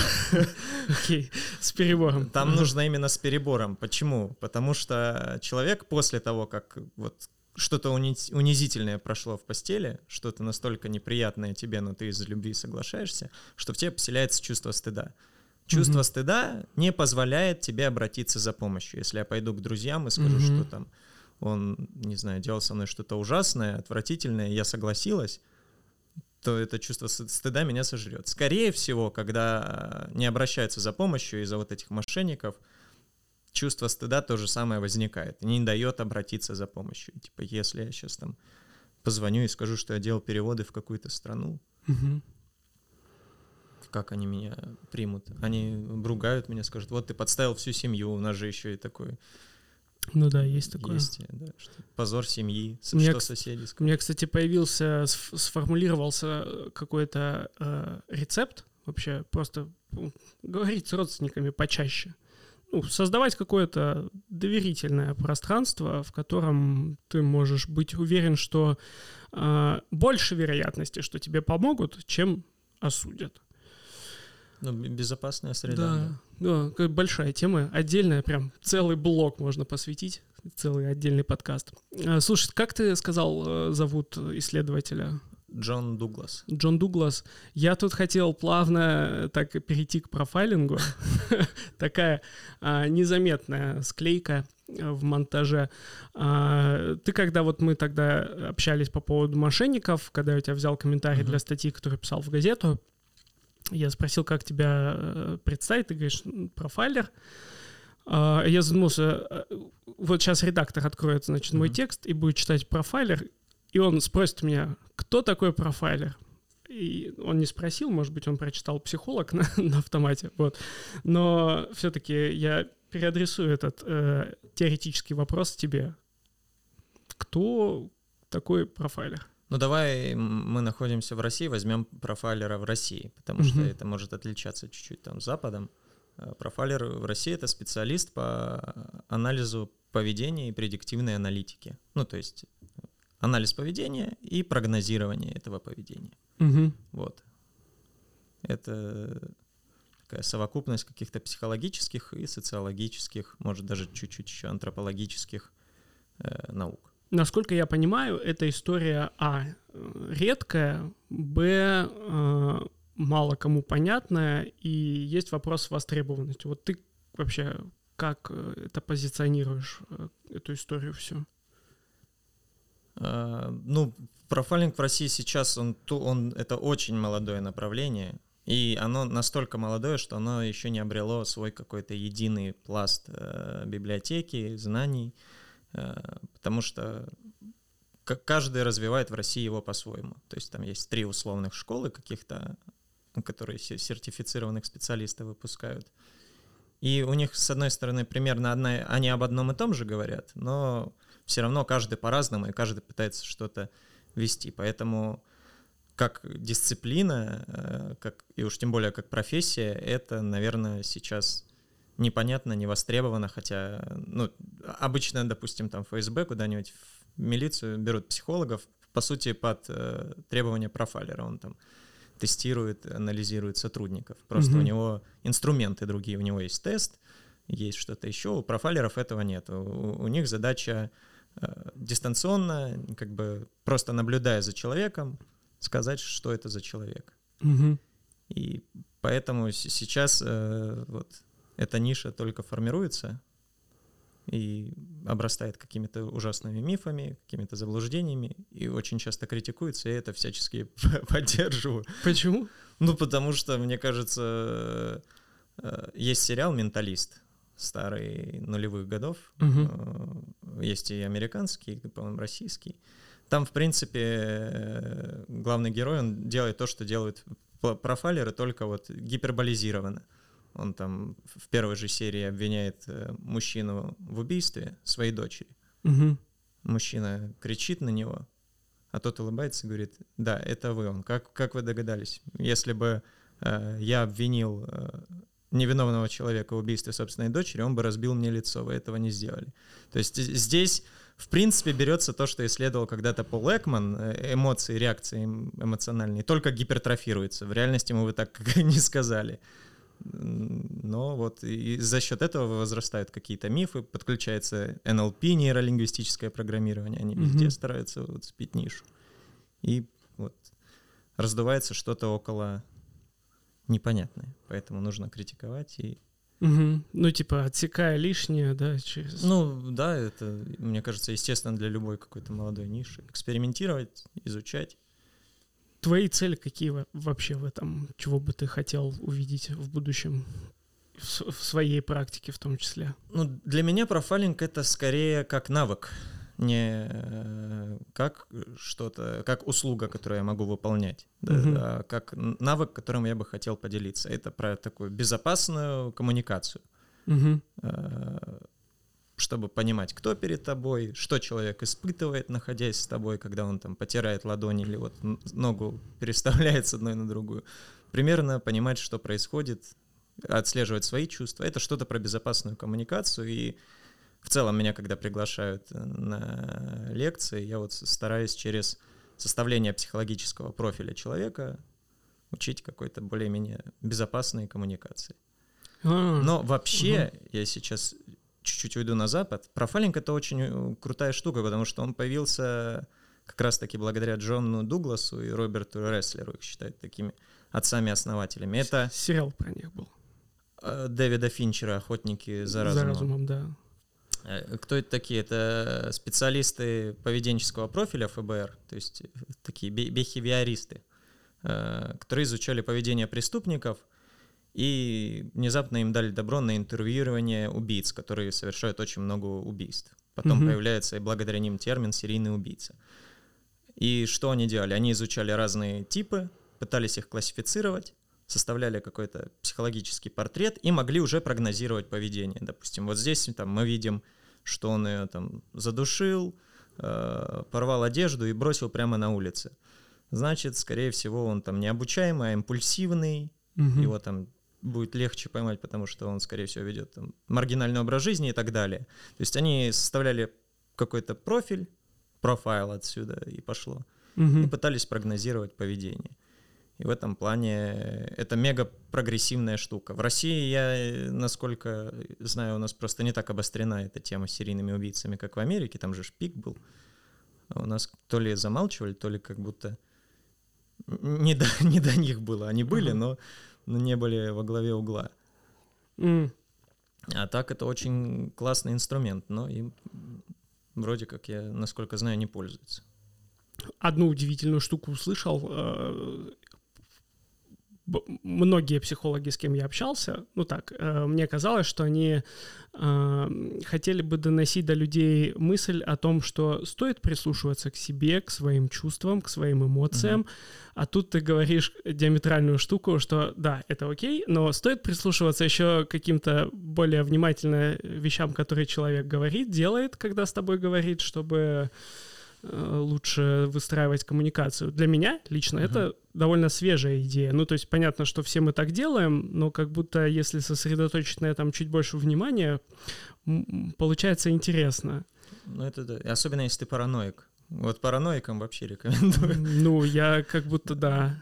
Окей, с перебором. Там нужно именно с перебором. Почему? Потому что человек после того, как вот что-то унизительное прошло в постели, что-то настолько неприятное тебе, но ты из любви соглашаешься, что в тебе поселяется чувство стыда. Чувство mm-hmm. стыда не позволяет тебе обратиться за помощью. Если я пойду к друзьям и скажу, mm-hmm. что там он, не знаю, делал со мной что-то ужасное, отвратительное, я согласилась, то это чувство стыда меня сожрет. Скорее всего, когда не обращаются за помощью из-за вот этих мошенников, чувство стыда то же самое возникает. Не дает обратиться за помощью. Типа, если я сейчас там позвоню и скажу, что я делал переводы в какую-то страну, угу. как они меня примут? Они ругают меня, скажут, вот ты подставил всю семью, у нас же еще и такой... Ну да, есть такое. Есть, да, что позор семьи, у меня, что соседи скажут. У меня, кстати, появился, сформулировался какой-то э, рецепт вообще, просто говорить с родственниками почаще ну, создавать какое-то доверительное пространство, в котором ты можешь быть уверен, что э, больше вероятности, что тебе помогут, чем осудят. Ну, безопасная среда. Да, да, большая тема, отдельная, прям целый блок можно посвятить, целый отдельный подкаст. А, слушай, как ты сказал, э, зовут исследователя? Джон Дуглас. Джон Дуглас. Я тут хотел плавно так перейти к профайлингу. Такая а, незаметная склейка в монтаже. А, ты когда вот мы тогда общались по поводу мошенников, когда я у тебя взял комментарий для статьи, которую писал в газету, я спросил, как тебя э, представить, ты говоришь, профайлер. А, я задумался, э, вот сейчас редактор откроет, значит, мой текст и будет читать профайлер, и он спросит меня, кто такой профайлер? И он не спросил, может быть, он прочитал психолог на, на автомате, вот. Но все-таки я переадресую этот э, теоретический вопрос тебе. Кто такой профайлер? Ну давай мы находимся в России, возьмем профайлера в России, потому что это может отличаться чуть-чуть там Западом. Э, профайлер в России это специалист по анализу поведения и предиктивной аналитики. Ну то есть анализ поведения и прогнозирование этого поведения. Угу. Вот. Это такая совокупность каких-то психологических и социологических, может даже чуть-чуть еще антропологических э, наук. Насколько я понимаю, эта история а редкая, б э, мало кому понятная, и есть вопрос востребованности. Вот ты вообще как э, это позиционируешь, э, эту историю всю? А, ну, профайлинг в России сейчас, он, он, это очень молодое направление, и оно настолько молодое, что оно еще не обрело свой какой-то единый пласт э, библиотеки, знаний, э, потому что каждый развивает в России его по-своему. То есть там есть три условных школы каких-то, которые сертифицированных специалистов выпускают. И у них, с одной стороны, примерно одна, они об одном и том же говорят, но все равно каждый по-разному, и каждый пытается что-то вести. Поэтому как дисциплина, э, как, и уж тем более как профессия, это, наверное, сейчас непонятно, не востребовано, хотя, ну, обычно, допустим, там ФСБ куда-нибудь в милицию берут психологов, по сути, под э, требования профайлера, он там тестирует, анализирует сотрудников. Просто mm-hmm. у него инструменты другие, у него есть тест, есть что-то еще, у профайлеров этого нет. У, у них задача дистанционно, как бы просто наблюдая за человеком, сказать, что это за человек. Угу. И поэтому сейчас э, вот эта ниша только формируется и обрастает какими-то ужасными мифами, какими-то заблуждениями, и очень часто критикуется, и это всячески поддерживаю. Почему? Ну, потому что, мне кажется, э, есть сериал «Менталист», старый нулевых годов. Угу. Есть и американский, и, по-моему, российский. Там, в принципе, э, главный герой, он делает то, что делают профайлеры, только вот гиперболизированно. Он там в первой же серии обвиняет э, мужчину в убийстве своей дочери. Угу. Мужчина кричит на него, а тот улыбается и говорит, да, это вы он. Как, как вы догадались? Если бы э, я обвинил э, невиновного человека в убийстве собственной дочери, он бы разбил мне лицо, вы этого не сделали. То есть здесь, в принципе, берется то, что исследовал когда-то Пол Экман, э, эмоции, реакции эмоциональные, только гипертрофируется. В реальности ему вы так не сказали. Но вот и за счет этого возрастают какие-то мифы, подключается НЛП, нейролингвистическое программирование, они везде mm-hmm. стараются вот спить нишу. И вот раздувается что-то около непонятное. Поэтому нужно критиковать и Угу. Ну, типа, отсекая лишнее, да, через... Ну, да, это, мне кажется, естественно для любой какой-то молодой ниши. Экспериментировать, изучать. Твои цели какие вообще в этом? Чего бы ты хотел увидеть в будущем? В, в своей практике в том числе? Ну, для меня профайлинг — это скорее как навык не э, как что-то, как услуга, которую я могу выполнять, да, а как навык, которым я бы хотел поделиться. Это про такую безопасную коммуникацию. Uh-huh. Чтобы понимать, кто перед тобой, что человек испытывает, находясь с тобой, когда он там потирает ладони или вот ногу переставляет с одной на другую. Примерно понимать, что происходит отслеживать свои чувства. Это что-то про безопасную коммуникацию. И в целом меня, когда приглашают на лекции, я вот стараюсь через составление психологического профиля человека учить какой-то более-менее безопасной коммуникации. А, Но вообще, угу. я сейчас чуть-чуть уйду на запад, профайлинг — это очень э, крутая штука, потому что он появился как раз-таки благодаря Джону Дугласу и Роберту Рестлеру, их считают такими отцами-основателями. Это... Сериал про них был. Э, Дэвида Финчера «Охотники за разумом». За разумом, да. Э, кто это такие? Это специалисты поведенческого профиля ФБР, то есть такие бихевиористы, которые изучали поведение преступников — и внезапно им дали добро на интервьюирование убийц, которые совершают очень много убийств. Потом mm появляется и благодаря ним термин «серийный убийца». И что они делали? Они изучали разные типы, пытались их классифицировать, составляли какой-то психологический портрет и могли уже прогнозировать поведение. Допустим, вот здесь там, мы видим, что он ее там задушил, э, порвал одежду и бросил прямо на улице. Значит, скорее всего, он там необучаемый, а импульсивный, угу. его там будет легче поймать, потому что он, скорее всего, ведет там, маргинальный образ жизни и так далее. То есть они составляли какой-то профиль, профайл отсюда и пошло, угу. и пытались прогнозировать поведение. И в этом плане это мега прогрессивная штука. В России, я, насколько знаю, у нас просто не так обострена эта тема с серийными убийцами, как в Америке, там же шпик был. А у нас то ли замалчивали, то ли как будто не до, не до них было. Они были, но но не были во главе угла. Mm. А так это очень классный инструмент, но им вроде как я, насколько знаю, не пользуется. Одну удивительную штуку услышал. Многие психологи, с кем я общался, ну так, э, мне казалось, что они э, хотели бы доносить до людей мысль о том, что стоит прислушиваться к себе, к своим чувствам, к своим эмоциям, mm-hmm. а тут ты говоришь диаметральную штуку, что да, это окей, но стоит прислушиваться еще к каким-то более внимательно вещам, которые человек говорит, делает, когда с тобой говорит, чтобы лучше выстраивать коммуникацию. Для меня лично uh-huh. это довольно свежая идея. Ну, то есть понятно, что все мы так делаем, но как будто если сосредоточить на этом чуть больше внимания, получается интересно. Ну, это да. Особенно если ты параноик. Вот параноикам вообще рекомендую. Ну, я как будто да.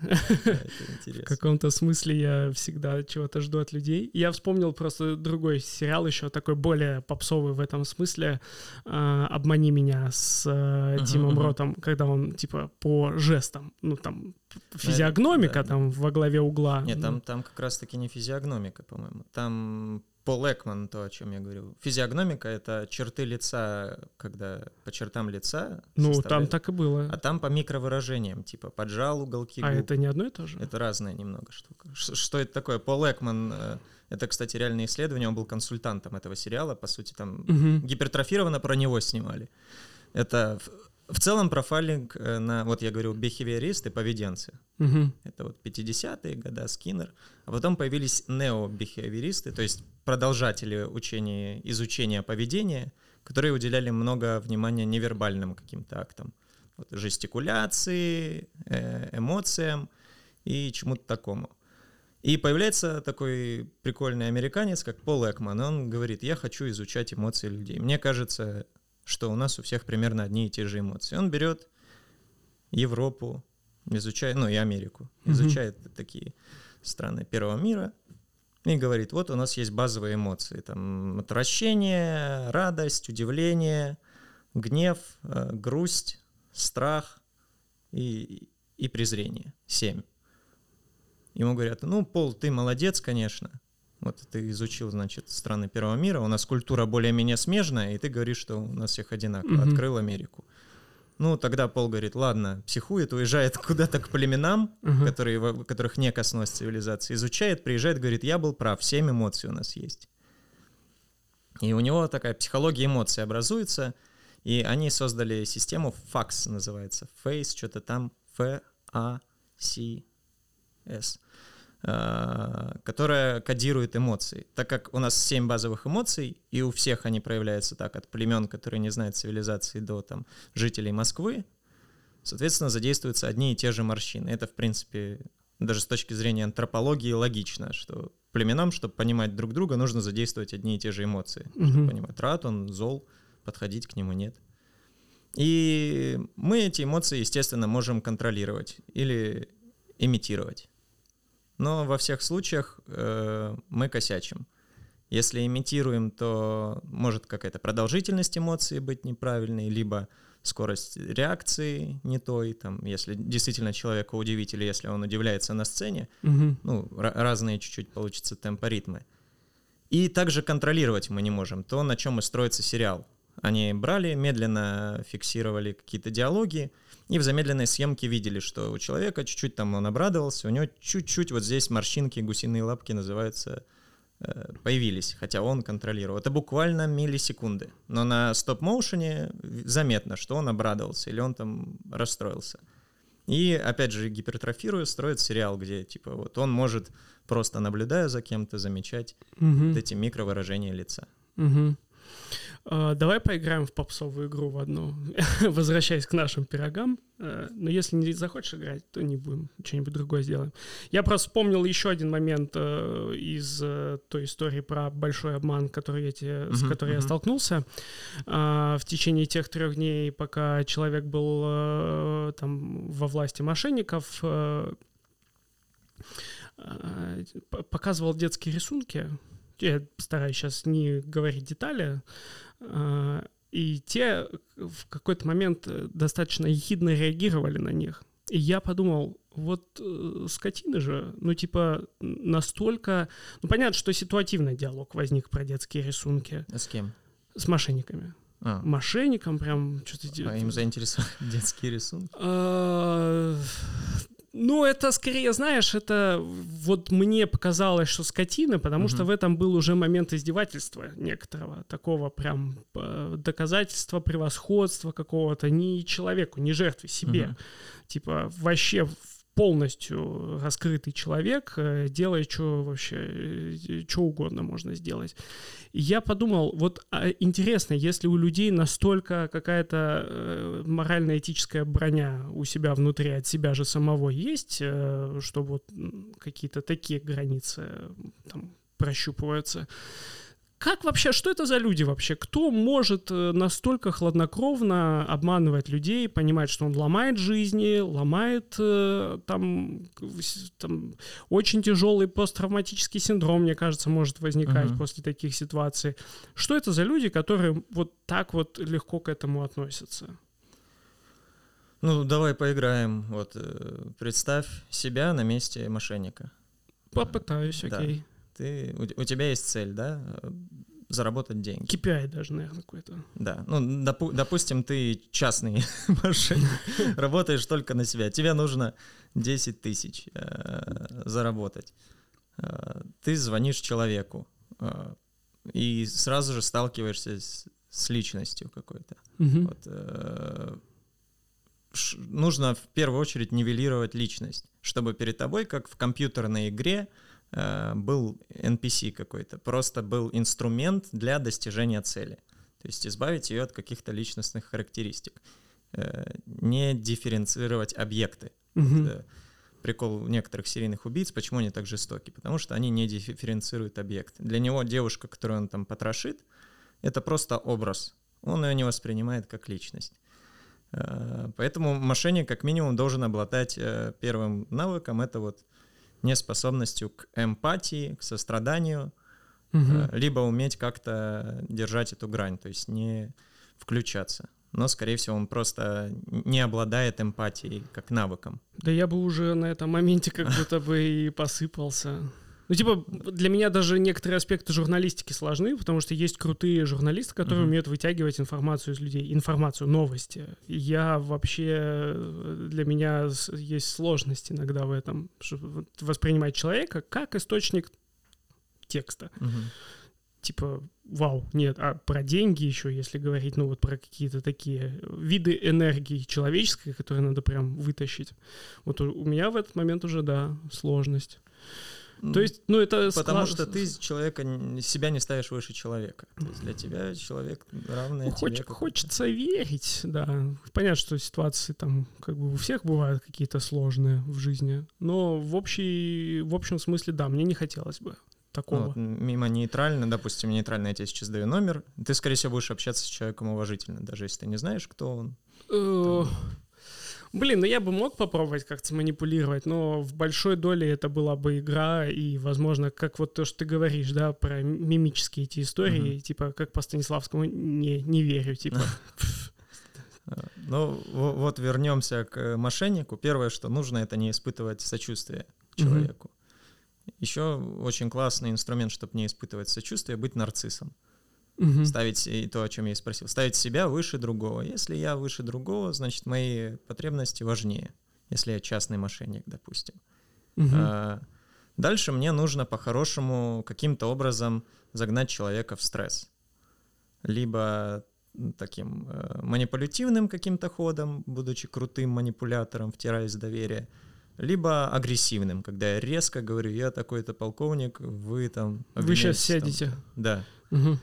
В каком-то смысле я всегда чего-то жду от людей. Я вспомнил просто другой сериал еще, такой более попсовый в этом смысле. А, «Обмани меня» с э, Тимом Ротом, когда он типа по жестам, ну там физиогномика там во главе угла. Нет, там, там как раз-таки не физиогномика, по-моему. Там Пол Экман, то, о чем я говорил. Физиогномика — это черты лица, когда по чертам лица Ну, там так и было. А там по микровыражениям, типа поджал уголки А это не одно и то же? Это разная немного штука. Ш- что это такое? Пол Экман э, — это, кстати, реальное исследование, он был консультантом этого сериала, по сути, там угу. гипертрофированно про него снимали. Это в целом профайлинг э, на, вот я говорю, бихевиористы, поведенцы. Угу. Это вот 50-е годы, Скиннер. А потом появились необихевиористы, то есть продолжатели учения, изучения поведения, которые уделяли много внимания невербальным каким-то актам. Вот, жестикуляции, э, эмоциям и чему-то такому. И появляется такой прикольный американец, как Пол Экман, он говорит, я хочу изучать эмоции людей. Мне кажется, что у нас у всех примерно одни и те же эмоции. Он берет Европу, изучает, ну и Америку, изучает mm-hmm. такие страны первого мира и говорит, вот у нас есть базовые эмоции, там отвращение, радость, удивление, гнев, э, грусть, страх и, и презрение. Семь. Ему говорят, ну, Пол, ты молодец, конечно, вот ты изучил, значит, страны Первого мира, у нас культура более-менее смежная, и ты говоришь, что у нас всех одинаково. Угу. Открыл Америку. Ну, тогда Пол говорит, ладно, психует, уезжает куда-то к племенам, uh которые, которых не коснулась цивилизации, изучает, приезжает, говорит, я был прав, семь эмоций у нас есть. И у него такая психология эмоций образуется, и они создали систему FACS, называется, Face, что-то там, F-A-C-S. Э, которая кодирует эмоции. Так как у нас семь базовых эмоций, и у всех они проявляются так, от племен, которые не знают цивилизации, до там, жителей Москвы, соответственно, задействуются одни и те же морщины. Это, в принципе, даже с точки зрения антропологии логично, что племенам, чтобы понимать друг друга, нужно задействовать одни и те же эмоции. Мгм. Чтобы понимать, рад он, зол, подходить к нему нет. И мы эти эмоции, естественно, можем контролировать или имитировать. Но во всех случаях э, мы косячим. Если имитируем, то может какая-то продолжительность эмоций быть неправильной, либо скорость реакции не той, там, если действительно человека удивить, или если он удивляется на сцене, Мгм. ну, ра- разные чуть-чуть получится темпоритмы. И также контролировать мы не можем то, на чем и строится сериал. Они брали, медленно фиксировали какие-то диалоги, и в замедленной съемке видели, что у человека чуть-чуть там он обрадовался, у него чуть-чуть вот здесь морщинки, гусиные лапки называются, э, появились, хотя он контролировал. Это буквально миллисекунды. Но на стоп-моушене заметно, что он обрадовался или он там расстроился. И, опять же, гипертрофируя, строит сериал, где, типа, вот он может, просто наблюдая за кем-то, замечать Мгм. вот эти микровыражения лица. Мгм. А, Давай поиграем в попсовую игру в одну, возвращаясь к нашим пирогам. Э, Но если не захочешь играть, то не будем, что-нибудь другое сделаем. Я просто вспомнил еще один момент э, из э, той истории про большой обман, который я тебе, с которой я столкнулся А, в течение тех трех дней, пока человек был э, там во власти мошенников. показывал детские рисунки. Я стараюсь сейчас не говорить детали. А, И те в какой-то момент э, достаточно ехидно реагировали на них. И я подумал, вот э, скотины же, ну типа настолько... Ну понятно, что ситуативный диалог возник про детские рисунки А с кем? с мошенниками. А, Мошенникам прям что-то... а им заинтересовали детские рисунки. Ну, это скорее, знаешь, это вот мне показалось, что скотина, потому что Мгм. в этом был уже момент издевательства некоторого, такого прям э, доказательства превосходства какого-то ни человеку, ни жертве, себе. Мгм. Типа вообще полностью раскрытый человек, э, делает что вообще, что угодно можно сделать. Я подумал, вот а интересно, если у людей настолько какая-то э, морально-этическая броня у себя внутри от себя же самого есть, э, что вот какие-то такие границы э, там прощупываются. Как вообще, что это за люди вообще? Кто может э, настолько хладнокровно обманывать людей, понимать, что он ломает жизни, ломает э, там, там очень тяжелый посттравматический синдром, мне кажется, может возникать Мгм. после таких ситуаций. Что это за люди, которые вот так вот легко к этому относятся? Ну, давай поиграем. Вот, э, представь себя на месте мошенника. Попытаюсь, Да. Ты, у, у тебя есть цель, да? Э, Заработать деньги. KPI даже, наверное, какой-то. Да. Ну, допу- допустим, ты частный мошенник, работаешь только на себя. Тебе нужно 10 тысяч э, заработать. Э, Ты звонишь человеку э, и сразу же сталкиваешься с, с личностью какой-то. Вот, э, нужно в первую очередь нивелировать личность, чтобы перед тобой, как в компьютерной игре, э, был NPC какой-то, просто был инструмент для достижения цели. То есть избавить ее от каких-то личностных характеристик. Э, Не дифференцировать объекты. Мгм. Э, Прикол некоторых серийных убийц, почему они так жестоки? Потому что они не дифференцируют объекты. Для него девушка, которую он там потрошит, это просто образ. Он ее не воспринимает как личность. Э, Поэтому мошенник как минимум должен обладать э, первым навыком, это вот неспособностью к эмпатии, к состраданию, э, либо уметь как-то держать эту грань, то есть не включаться. Но, скорее всего, он просто не обладает эмпатией как навыком. Да я бы уже на этом моменте как будто бы и посыпался. Ну, типа, для меня даже некоторые аспекты журналистики сложны, потому что есть крутые журналисты, которые Мгм. умеют вытягивать информацию из людей, информацию, новости. Я вообще, э, для меня есть сложность иногда в этом, воспринимать человека как источник текста. Мгм. Типа, вау, нет, а про деньги еще, если говорить, ну вот про какие-то такие виды энергии человеческой, которые надо прям вытащить. Вот у, у меня в этот момент уже, да, сложность. То есть, ну это... Потому склад- что ты человека, себя не ставишь выше человека. То есть для тебя человек равный Ну, тебе. хоч- хочется верить, да. Понятно, что ситуации там как бы у всех бывают какие-то сложные в жизни, но в, общей, в общем смысле, да, мне не хотелось бы такого. Вот, мимо нейтрально, допустим, нейтрально я тебе сейчас даю номер, ты, скорее всего, будешь общаться с человеком уважительно, даже если ты не знаешь, кто он. Э, Блин, ну я бы мог попробовать как-то манипулировать, но в большой доле это была бы игра, и, возможно, как вот то, что ты говоришь, да, про мимические эти истории, угу. типа, как по Станиславскому, не, не верю, типа. Ну, вот вернемся к мошеннику. Первое, что нужно, это не испытывать сочувствие человеку. Еще очень классный инструмент, чтобы не испытывать сочувствие, быть нарциссом угу. ставить и то, о чем я и спросил, ставить себя выше другого. Если я выше другого, значит мои потребности важнее. Если я частный мошенник, допустим. Угу. А, дальше мне нужно по-хорошему каким-то образом загнать человека в стресс. Либо таким э, манипулятивным каким-то ходом, будучи крутым манипулятором, втираясь в доверие, либо агрессивным, когда я резко говорю, я такой-то полковник, вы там... Вы сейчас сядете. Там, да. Угу.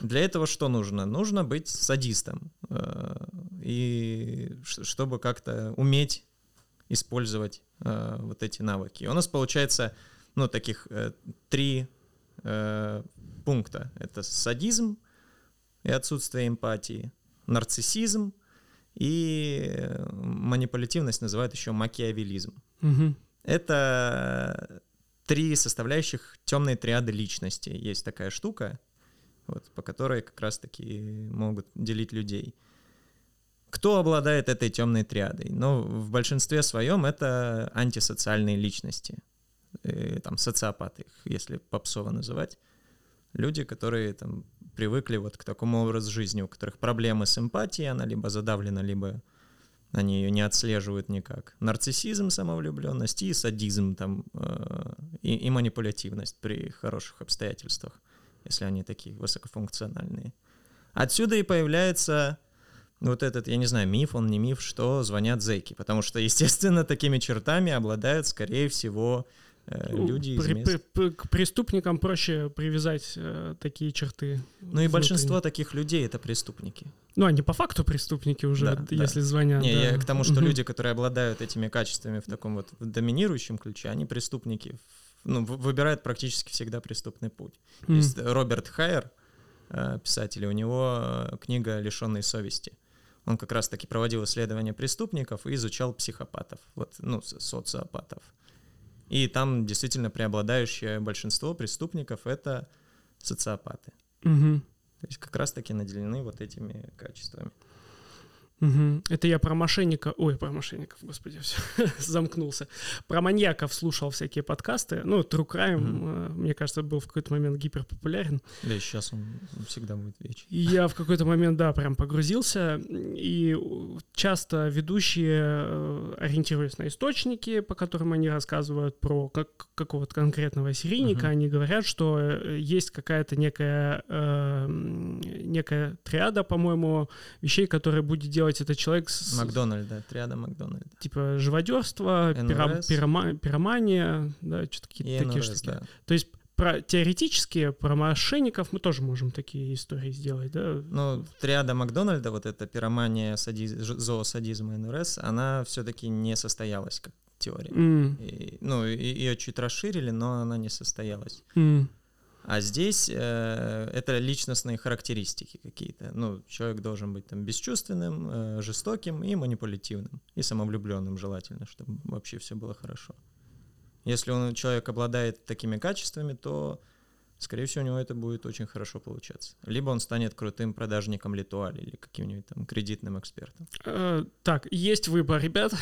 Для этого что нужно? Нужно быть садистом. Э, и чтобы как-то уметь использовать э, вот эти навыки. У нас получается, ну, таких э, три пункта. Это садизм и отсутствие эмпатии, нарциссизм и манипулятивность называют еще макиавелизм. Угу. Это три составляющих темной триады личности. Есть такая штука, вот, по которой как раз-таки могут делить людей. Кто обладает этой темной триадой? Ну, в большинстве своем это антисоциальные личности, э, там социопаты их, если попсово называть. Люди, которые там привыкли вот к такому образу жизни, у которых проблемы с эмпатией, она либо задавлена, либо они ее не отслеживают никак. Нарциссизм, самовлюбленность и садизм там, э, и, и манипулятивность при хороших обстоятельствах если они такие высокофункциональные. Отсюда и появляется вот этот, я не знаю, миф, он не миф, что звонят зэки, потому что, естественно, такими чертами обладают, скорее всего, э, ну, люди из мест... при, к преступникам проще привязать э, такие черты. Ну и внутренне. большинство таких людей — это преступники. Ну, они по факту преступники уже, да, если да. звонят. Не, да. я к тому, что угу. люди, которые обладают этими качествами в таком вот доминирующем ключе, они преступники ну, выбирает практически всегда преступный путь. Mm. Есть Роберт Хайер, э, писатель, у него э, книга «Лишенные совести». Он как раз-таки проводил исследования преступников и изучал психопатов, вот, ну, социопатов. И там действительно преобладающее большинство преступников — это социопаты. Mm-hmm. То есть как раз-таки наделены вот этими качествами. Угу. Это я про мошенника, ой, про мошенников, господи, все, замкнулся. Про маньяков слушал всякие подкасты. Ну, True Crime, угу. мне кажется, был в какой-то момент гиперпопулярен. Да, и сейчас он всегда будет вечен. И я в какой-то момент, да, прям погрузился. И часто ведущие, э, ориентируясь на источники, по которым они рассказывают про как, какого-то конкретного серийника, угу. они говорят, что э, есть какая-то некая, э, некая триада, по-моему, вещей, которые будет делать делать это человек с... Макдональда, триада Макдональда. Типа живодерство, пиро, пирома, пиромания, да, что-то какие-то такие штуки. Да. То есть про, теоретически про мошенников мы тоже можем такие истории сделать, да? Ну, триада Макдональда, вот эта пиромания, садиз, зоосадизм и НРС, она все-таки не состоялась как теория. Mm. И, ну, ее чуть расширили, но она не состоялась. Mm. А здесь э, это личностные характеристики какие-то. Ну, человек должен быть там бесчувственным, э, жестоким и манипулятивным. И самовлюбленным желательно, чтобы вообще все было хорошо. Если он, человек обладает такими качествами, то скорее всего, у него это будет очень хорошо получаться. Либо он станет крутым продажником Литуали или каким-нибудь там кредитным экспертом. Э, так, есть выбор, ребят.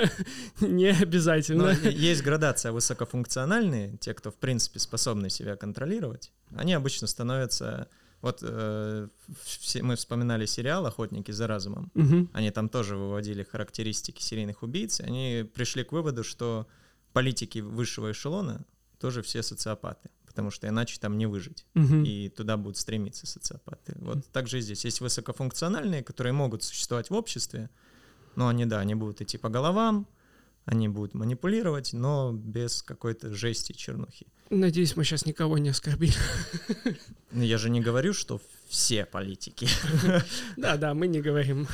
Не обязательно. Есть градация высокофункциональные, те, кто, в принципе, способны себя контролировать, они обычно становятся... Вот э, все, мы вспоминали сериал «Охотники за разумом». Угу. Они там тоже выводили характеристики серийных убийц. Они пришли к выводу, что политики высшего эшелона тоже все социопаты потому что иначе там не выжить. Угу. И туда будут стремиться социопаты. Вот также и здесь есть высокофункциональные, которые могут существовать в обществе, но они, да, они будут идти по головам, они будут манипулировать, но без какой-то жести, чернухи. Надеюсь, мы сейчас никого не оскорбили. Ну, я же не говорю, что все политики. Да, да, мы не говорим.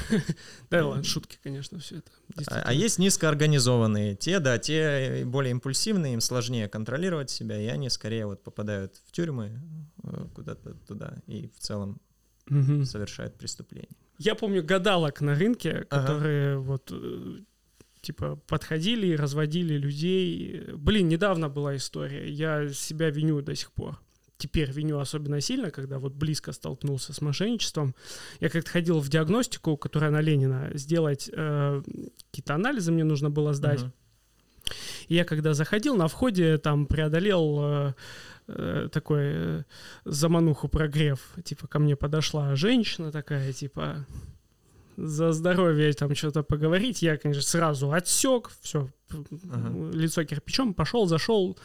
Да ладно, шутки, конечно, все это. А, а есть низкоорганизованные. Те, да, те более импульсивные, им сложнее контролировать себя, и они скорее вот попадают в тюрьмы э, куда-то туда и в целом совершают преступления. Я помню гадалок на рынке, которые вот э, типа подходили и разводили людей. Блин, недавно была история. Я себя виню до сих пор. Теперь виню особенно сильно, когда вот близко столкнулся с мошенничеством. Я как-то ходил в диагностику, которая на Ленина, сделать э, какие-то анализы мне нужно было сдать. Uh-huh. И я когда заходил, на входе там преодолел э, э, такой э, замануху прогрев. Типа ко мне подошла женщина такая, типа, за здоровье там что-то поговорить, я, конечно, сразу отсек, все, ага. лицо кирпичом, пошел, зашел,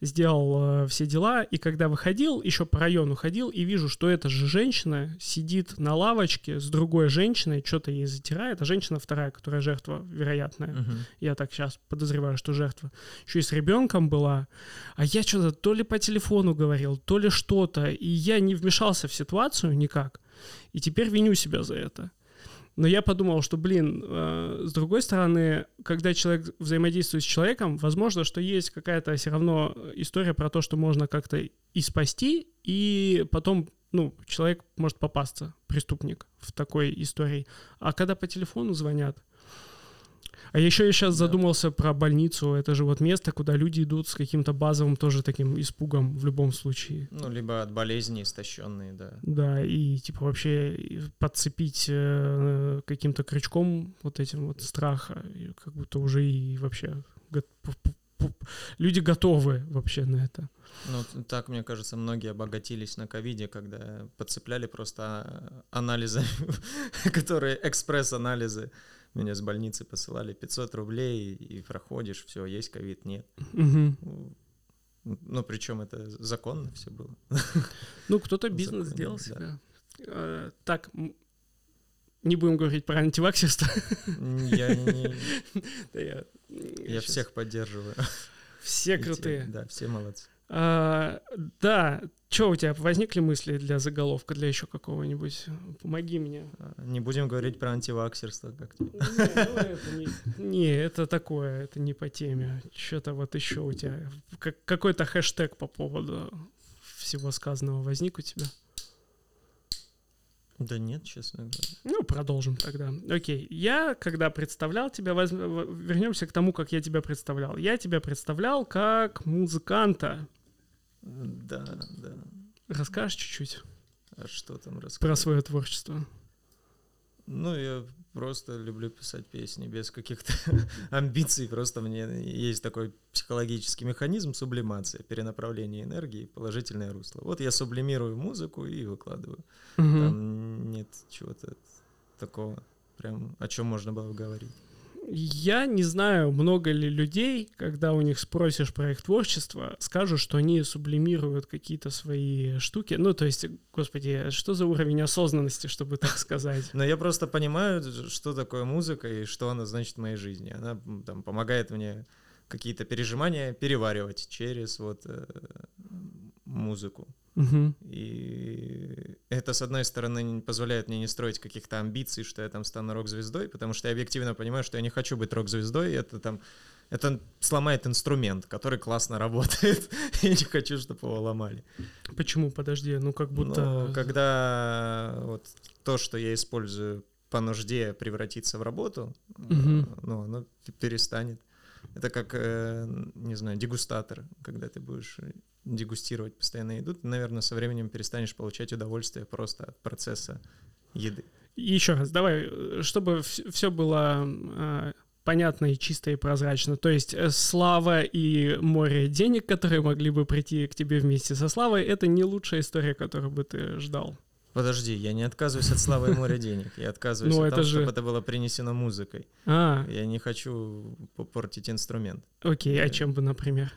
сделал э, все дела, и когда выходил, еще по району ходил, и вижу, что эта же женщина сидит на лавочке с другой женщиной, что-то ей затирает, а женщина вторая, которая жертва вероятная, ага. я так сейчас подозреваю, что жертва, еще и с ребенком была, а я что-то то ли по телефону говорил, то ли что-то, и я не вмешался в ситуацию никак, и теперь виню себя за это. Но я подумал, что, блин, э, с другой стороны, когда человек взаимодействует с человеком, возможно, что есть какая-то все равно история про то, что можно как-то и спасти, и потом, ну, человек может попасться, преступник, в такой истории. А когда по телефону звонят, а еще я сейчас да. задумался про больницу. Это же вот место, куда люди идут с каким-то базовым тоже таким испугом в любом случае. Ну, либо от болезни истощенные, да. Да, и типа вообще подцепить э, каким-то крючком вот этим вот страха, как будто уже и вообще люди готовы вообще на это. Ну, так, мне кажется, многие обогатились на ковиде, когда подцепляли просто а, анализы, которые экспресс-анализы меня с больницы посылали 500 рублей, и проходишь, все, есть ковид, нет. Угу. Ну, причем это законно все было. Ну, кто-то бизнес сделал да. себя. А, так, не будем говорить про антиваксерство. Я не... я, я всех поддерживаю. Все крутые. Да, все молодцы. А, да, что у тебя возникли мысли для заголовка, для еще какого-нибудь? Помоги мне. А, не будем говорить про антиваксерство как-то. Не, ну это, не, не, это такое, это не по теме. Что-то вот еще у тебя, как, какой-то хэштег по поводу всего сказанного возник у тебя? Да нет, честно говоря. Ну, продолжим тогда. Окей. Я, когда представлял тебя, воз... вернемся к тому, как я тебя представлял. Я тебя представлял как музыканта. Да, да. Расскажешь чуть-чуть? А что там рассказать? Про свое творчество. Ну, я просто люблю писать песни без каких-то амбиций. Просто мне есть такой психологический механизм сублимации, перенаправления энергии положительное русло. Вот я сублимирую музыку и выкладываю. Угу. Там нет чего-то такого, прям о чем можно было говорить. Я не знаю, много ли людей, когда у них спросишь про их творчество, скажут, что они сублимируют какие-то свои штуки. Ну, то есть, господи, что за уровень осознанности, чтобы так сказать? Но я просто понимаю, что такое музыка и что она значит в моей жизни. Она там помогает мне какие-то пережимания переваривать через вот э, музыку. Угу. И это, с одной стороны, позволяет мне не строить каких-то амбиций, что я там стану рок-звездой, потому что я объективно понимаю, что я не хочу быть рок-звездой, это там это сломает инструмент, который классно работает. я не хочу, чтобы его ломали. Почему? Подожди, ну как будто... Ну, когда вот то, что я использую по нужде, превратится в работу, угу. ну, оно перестанет. Это как, э, не знаю, дегустатор, когда ты будешь дегустировать постоянно еду, ты, наверное, со временем перестанешь получать удовольствие просто от процесса еды. еще раз, давай, э, чтобы все было э, понятно и чисто и прозрачно. То есть э, слава и море денег, которые могли бы прийти к тебе вместе со славой, это не лучшая история, которую бы ты ждал. Подожди, я не отказываюсь от славы и моря денег. Я отказываюсь ну, от того, же... чтобы это было принесено музыкой. А. Я не хочу попортить инструмент. Окей, а чем бы, например?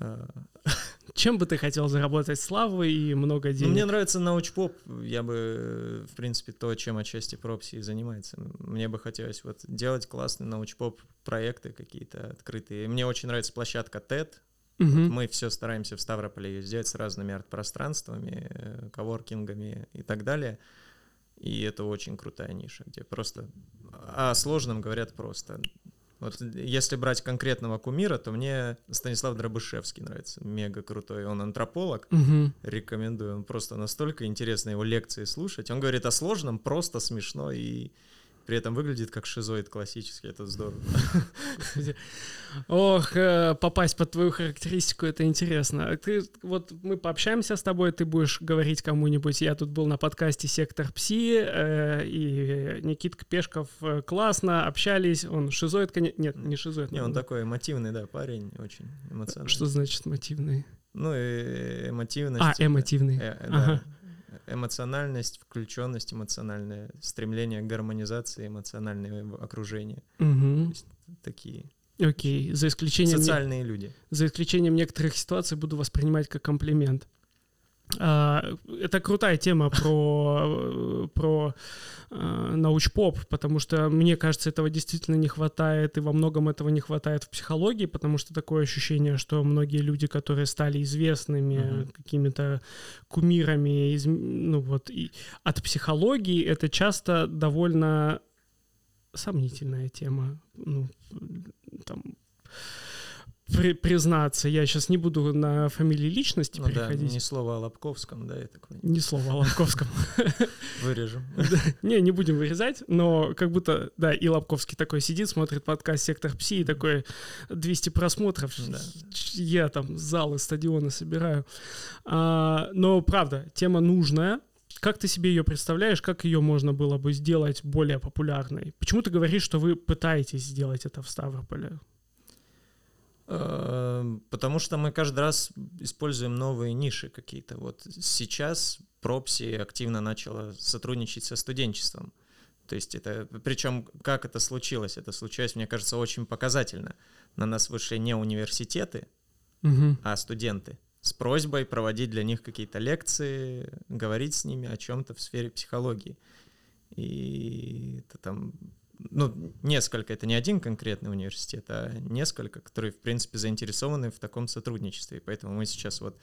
А, Чем бы ты хотел заработать славу и много Ну, денег? мне нравится научпоп. Я бы, в принципе, то, чем отчасти пропси и занимается. Мне бы хотелось вот делать классные научпоп проекты какие-то открытые. Мне очень нравится площадка TED. Мгм. Мы все стараемся в Ставрополе ее сделать с разными арт-пространствами, э, коворкингами и так далее. И это очень крутая ниша, где просто о сложном говорят просто. Вот если брать конкретного кумира, то мне Станислав Дробышевский нравится, мега крутой. Он антрополог, Мгм. рекомендую. Он просто настолько интересно его лекции слушать. Он говорит о сложном, просто смешно и при этом выглядит как шизоид классический. Это здорово. Ох, э, попасть под твою характеристику, это интересно. Ты, вот мы пообщаемся с тобой, ты будешь говорить кому-нибудь. Я тут был на подкасте «Сектор Пси», э, и Никитка Пешков э, классно общались. Он шизоид, конечно... Нет, не шизоид. Не, он наверное. такой эмотивный, да, парень, очень эмоциональный. Что значит мотивный? Ну, и эмотивность. А, эмотивный. э, э, Ага. да. Эмоциональность, включенность эмоциональная, стремление к гармонизации эмоционального окружения. Мгм. Такие Окей, за исключением... не- социальные люди. за исключением некоторых ситуаций, буду воспринимать как комплимент. А, Это крутая тема про, про э, научпоп, потому что, мне кажется, этого действительно не хватает, и во многом этого не хватает в психологии, потому что такое ощущение, что многие люди, которые стали известными, Мгм. какими-то кумирами, из- ну вот, и от психологии, это часто довольно сомнительная тема. Ну, там, при- признаться, я сейчас не буду на фамилии личности Ну да, переходить. ни слова о Лобковском, да, я такой Ни слова о Лобковском. вырежем. Не, не будем вырезать, но как будто, да, и Лобковский такой сидит, смотрит подкаст «Сектор Пси» и такой 200 просмотров. Да. Я там залы, стадионы собираю. А, Но, правда, тема нужная. Как ты себе ее представляешь, как ее можно было бы сделать более популярной? Почему ты говоришь, что вы пытаетесь сделать это в Ставрополе? Эм, Потому что мы каждый раз используем новые ниши какие-то. Вот сейчас Пропси активно начала сотрудничать со студенчеством. То есть это, причем как это случилось? Это случилось, мне кажется, очень показательно. На нас вышли не университеты, Мгм. а студенты с просьбой проводить для них какие-то лекции, говорить с ними о чем-то в сфере психологии. И это там, ну, несколько, это не один конкретный университет, а несколько, которые, в принципе, заинтересованы в таком сотрудничестве. И поэтому мы сейчас вот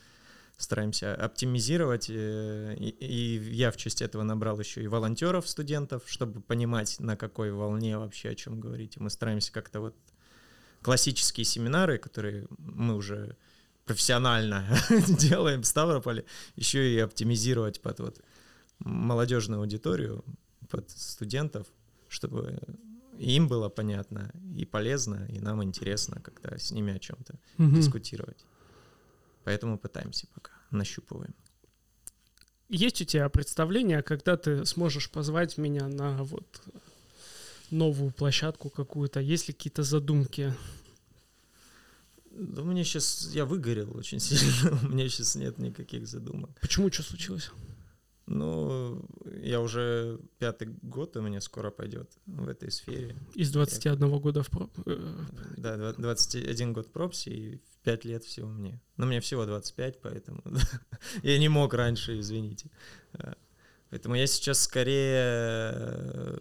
стараемся оптимизировать, э, и, и я в часть этого набрал еще и волонтеров, студентов, чтобы понимать, на какой волне вообще о чем говорить. И мы стараемся как-то вот классические семинары, которые мы уже профессионально делаем в Ставрополе, еще и оптимизировать под вот молодежную аудиторию, под студентов, чтобы им было понятно и полезно, и нам интересно как-то с ними о чем-то Мгм. дискутировать. Поэтому пытаемся пока, нащупываем. Есть у тебя представление, когда ты сможешь позвать меня на вот новую площадку какую-то? Есть ли какие-то задумки? Да мне сейчас, я выгорел очень сильно, у меня сейчас нет никаких задумок. Почему что случилось? Ну, я уже пятый год у меня скоро пойдет в этой сфере. Из 21 года в про... э, Да, два- 21 год пропси и 5 лет всего мне. Но мне всего 25, поэтому я не мог раньше, извините. А, Поэтому я сейчас скорее э,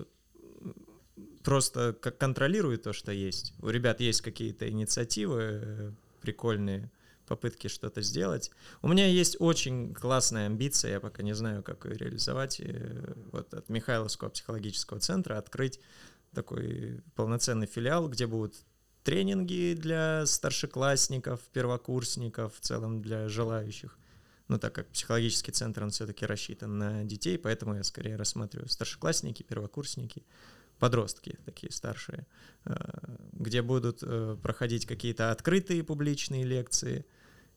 просто контролирую то, что есть. У ребят есть какие-то инициативы э, прикольные, попытки что-то сделать. У меня есть очень классная амбиция, я пока не знаю, как ее реализовать. э, Вот от Михайловского психологического центра открыть такой полноценный филиал, где будут тренинги для старшеклассников, первокурсников, в целом для желающих. Ну, так как психологический центр, он все-таки рассчитан на детей, поэтому я скорее рассматриваю старшеклассники, первокурсники, подростки такие старшие, э, где будут э, проходить какие-то открытые публичные лекции,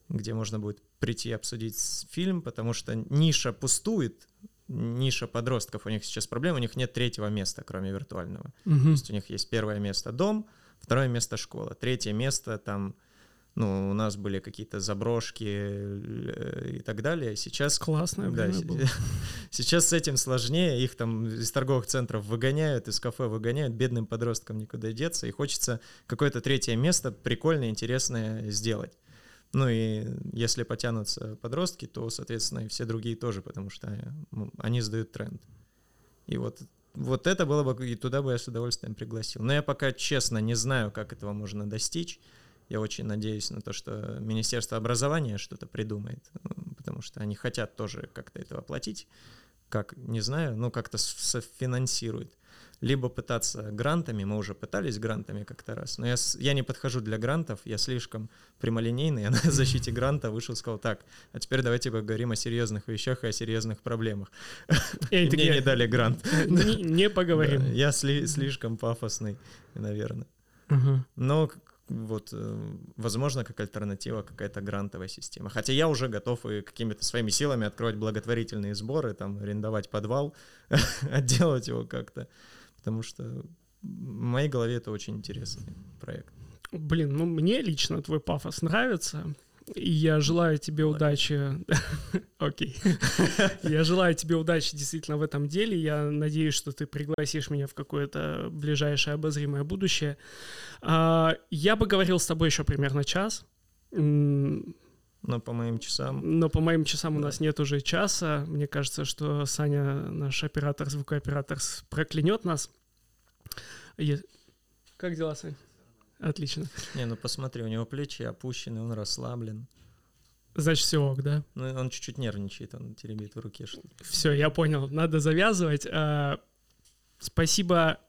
где можно будет прийти обсудить фильм, потому что ниша пустует, ниша подростков, у них сейчас проблема, у них нет третьего места, кроме виртуального. То мгм. есть у них есть первое место дом, второе место школа, третье место там, ну, у нас были какие-то заброшки э, и так далее. Сейчас Классное да, время было. сейчас с этим сложнее, их там из торговых центров выгоняют, из кафе выгоняют, бедным подросткам никуда деться, и хочется какое-то третье место прикольное, интересное сделать. Ну и если потянутся подростки, то, соответственно, и все другие тоже, потому что ну, они сдают тренд. И вот, вот это было бы, и туда бы я с удовольствием пригласил. Но я пока, честно, не знаю, как этого можно достичь. Я очень надеюсь на то, что Министерство образования что-то придумает, потому что они хотят тоже как-то это оплатить. Как, не знаю, но как-то софинансирует либо пытаться грантами, мы уже пытались грантами как-то раз, но я, я не подхожу для грантов, я слишком прямолинейный, я на защите гранта вышел и сказал, так, а теперь давайте поговорим о серьезных вещах и о серьезных проблемах. И мне не дали грант. Не поговорим. Я слишком пафосный, наверное. Но вот, э, возможно, как альтернатива какая-то грантовая система. Хотя я уже готов и какими-то своими силами открывать благотворительные сборы, там, арендовать подвал, отделать его как-то потому что в моей голове это очень интересный проект. Блин, ну мне лично твой пафос нравится. Я желаю тебе удачи. Окей. Я желаю тебе удачи действительно в этом деле. Я надеюсь, что ты пригласишь меня в какое-то ближайшее обозримое будущее. А, я бы говорил с тобой еще примерно час. Но по моим часам... Но по моим часам да. у нас нет уже часа. Мне кажется, что Саня, наш оператор, звукооператор, проклянет нас. Как дела, Сань? Отлично. Не, ну посмотри, у него плечи опущены, он расслаблен. Значит, все ок, да? Ну, он чуть-чуть нервничает, он теребит в руке что-то. Все, я понял, надо завязывать. А, спасибо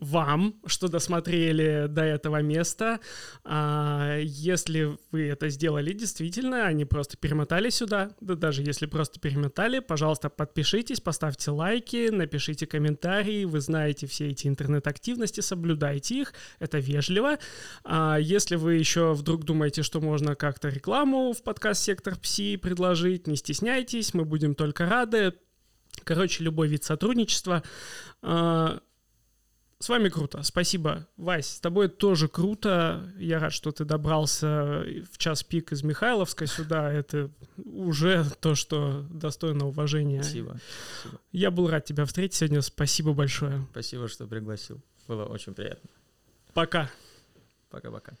вам, что досмотрели до этого места. А, если вы это сделали действительно, а не просто перемотали сюда, да даже если просто перемотали, пожалуйста, подпишитесь, поставьте лайки, напишите комментарии, вы знаете все эти интернет-активности, соблюдайте их, это вежливо. А если вы еще вдруг думаете, что можно как-то рекламу в подкаст «Сектор Пси» предложить, не стесняйтесь, мы будем только рады. Короче, любой вид сотрудничества. А, с вами круто, спасибо. Вась, с тобой тоже круто. Я рад, что ты добрался в час пик из Михайловска сюда. Это уже то, что достойно уважения. Спасибо. спасибо. Я был рад тебя встретить сегодня. Спасибо большое. Спасибо, что пригласил. Было очень приятно. Пока. Пока-пока.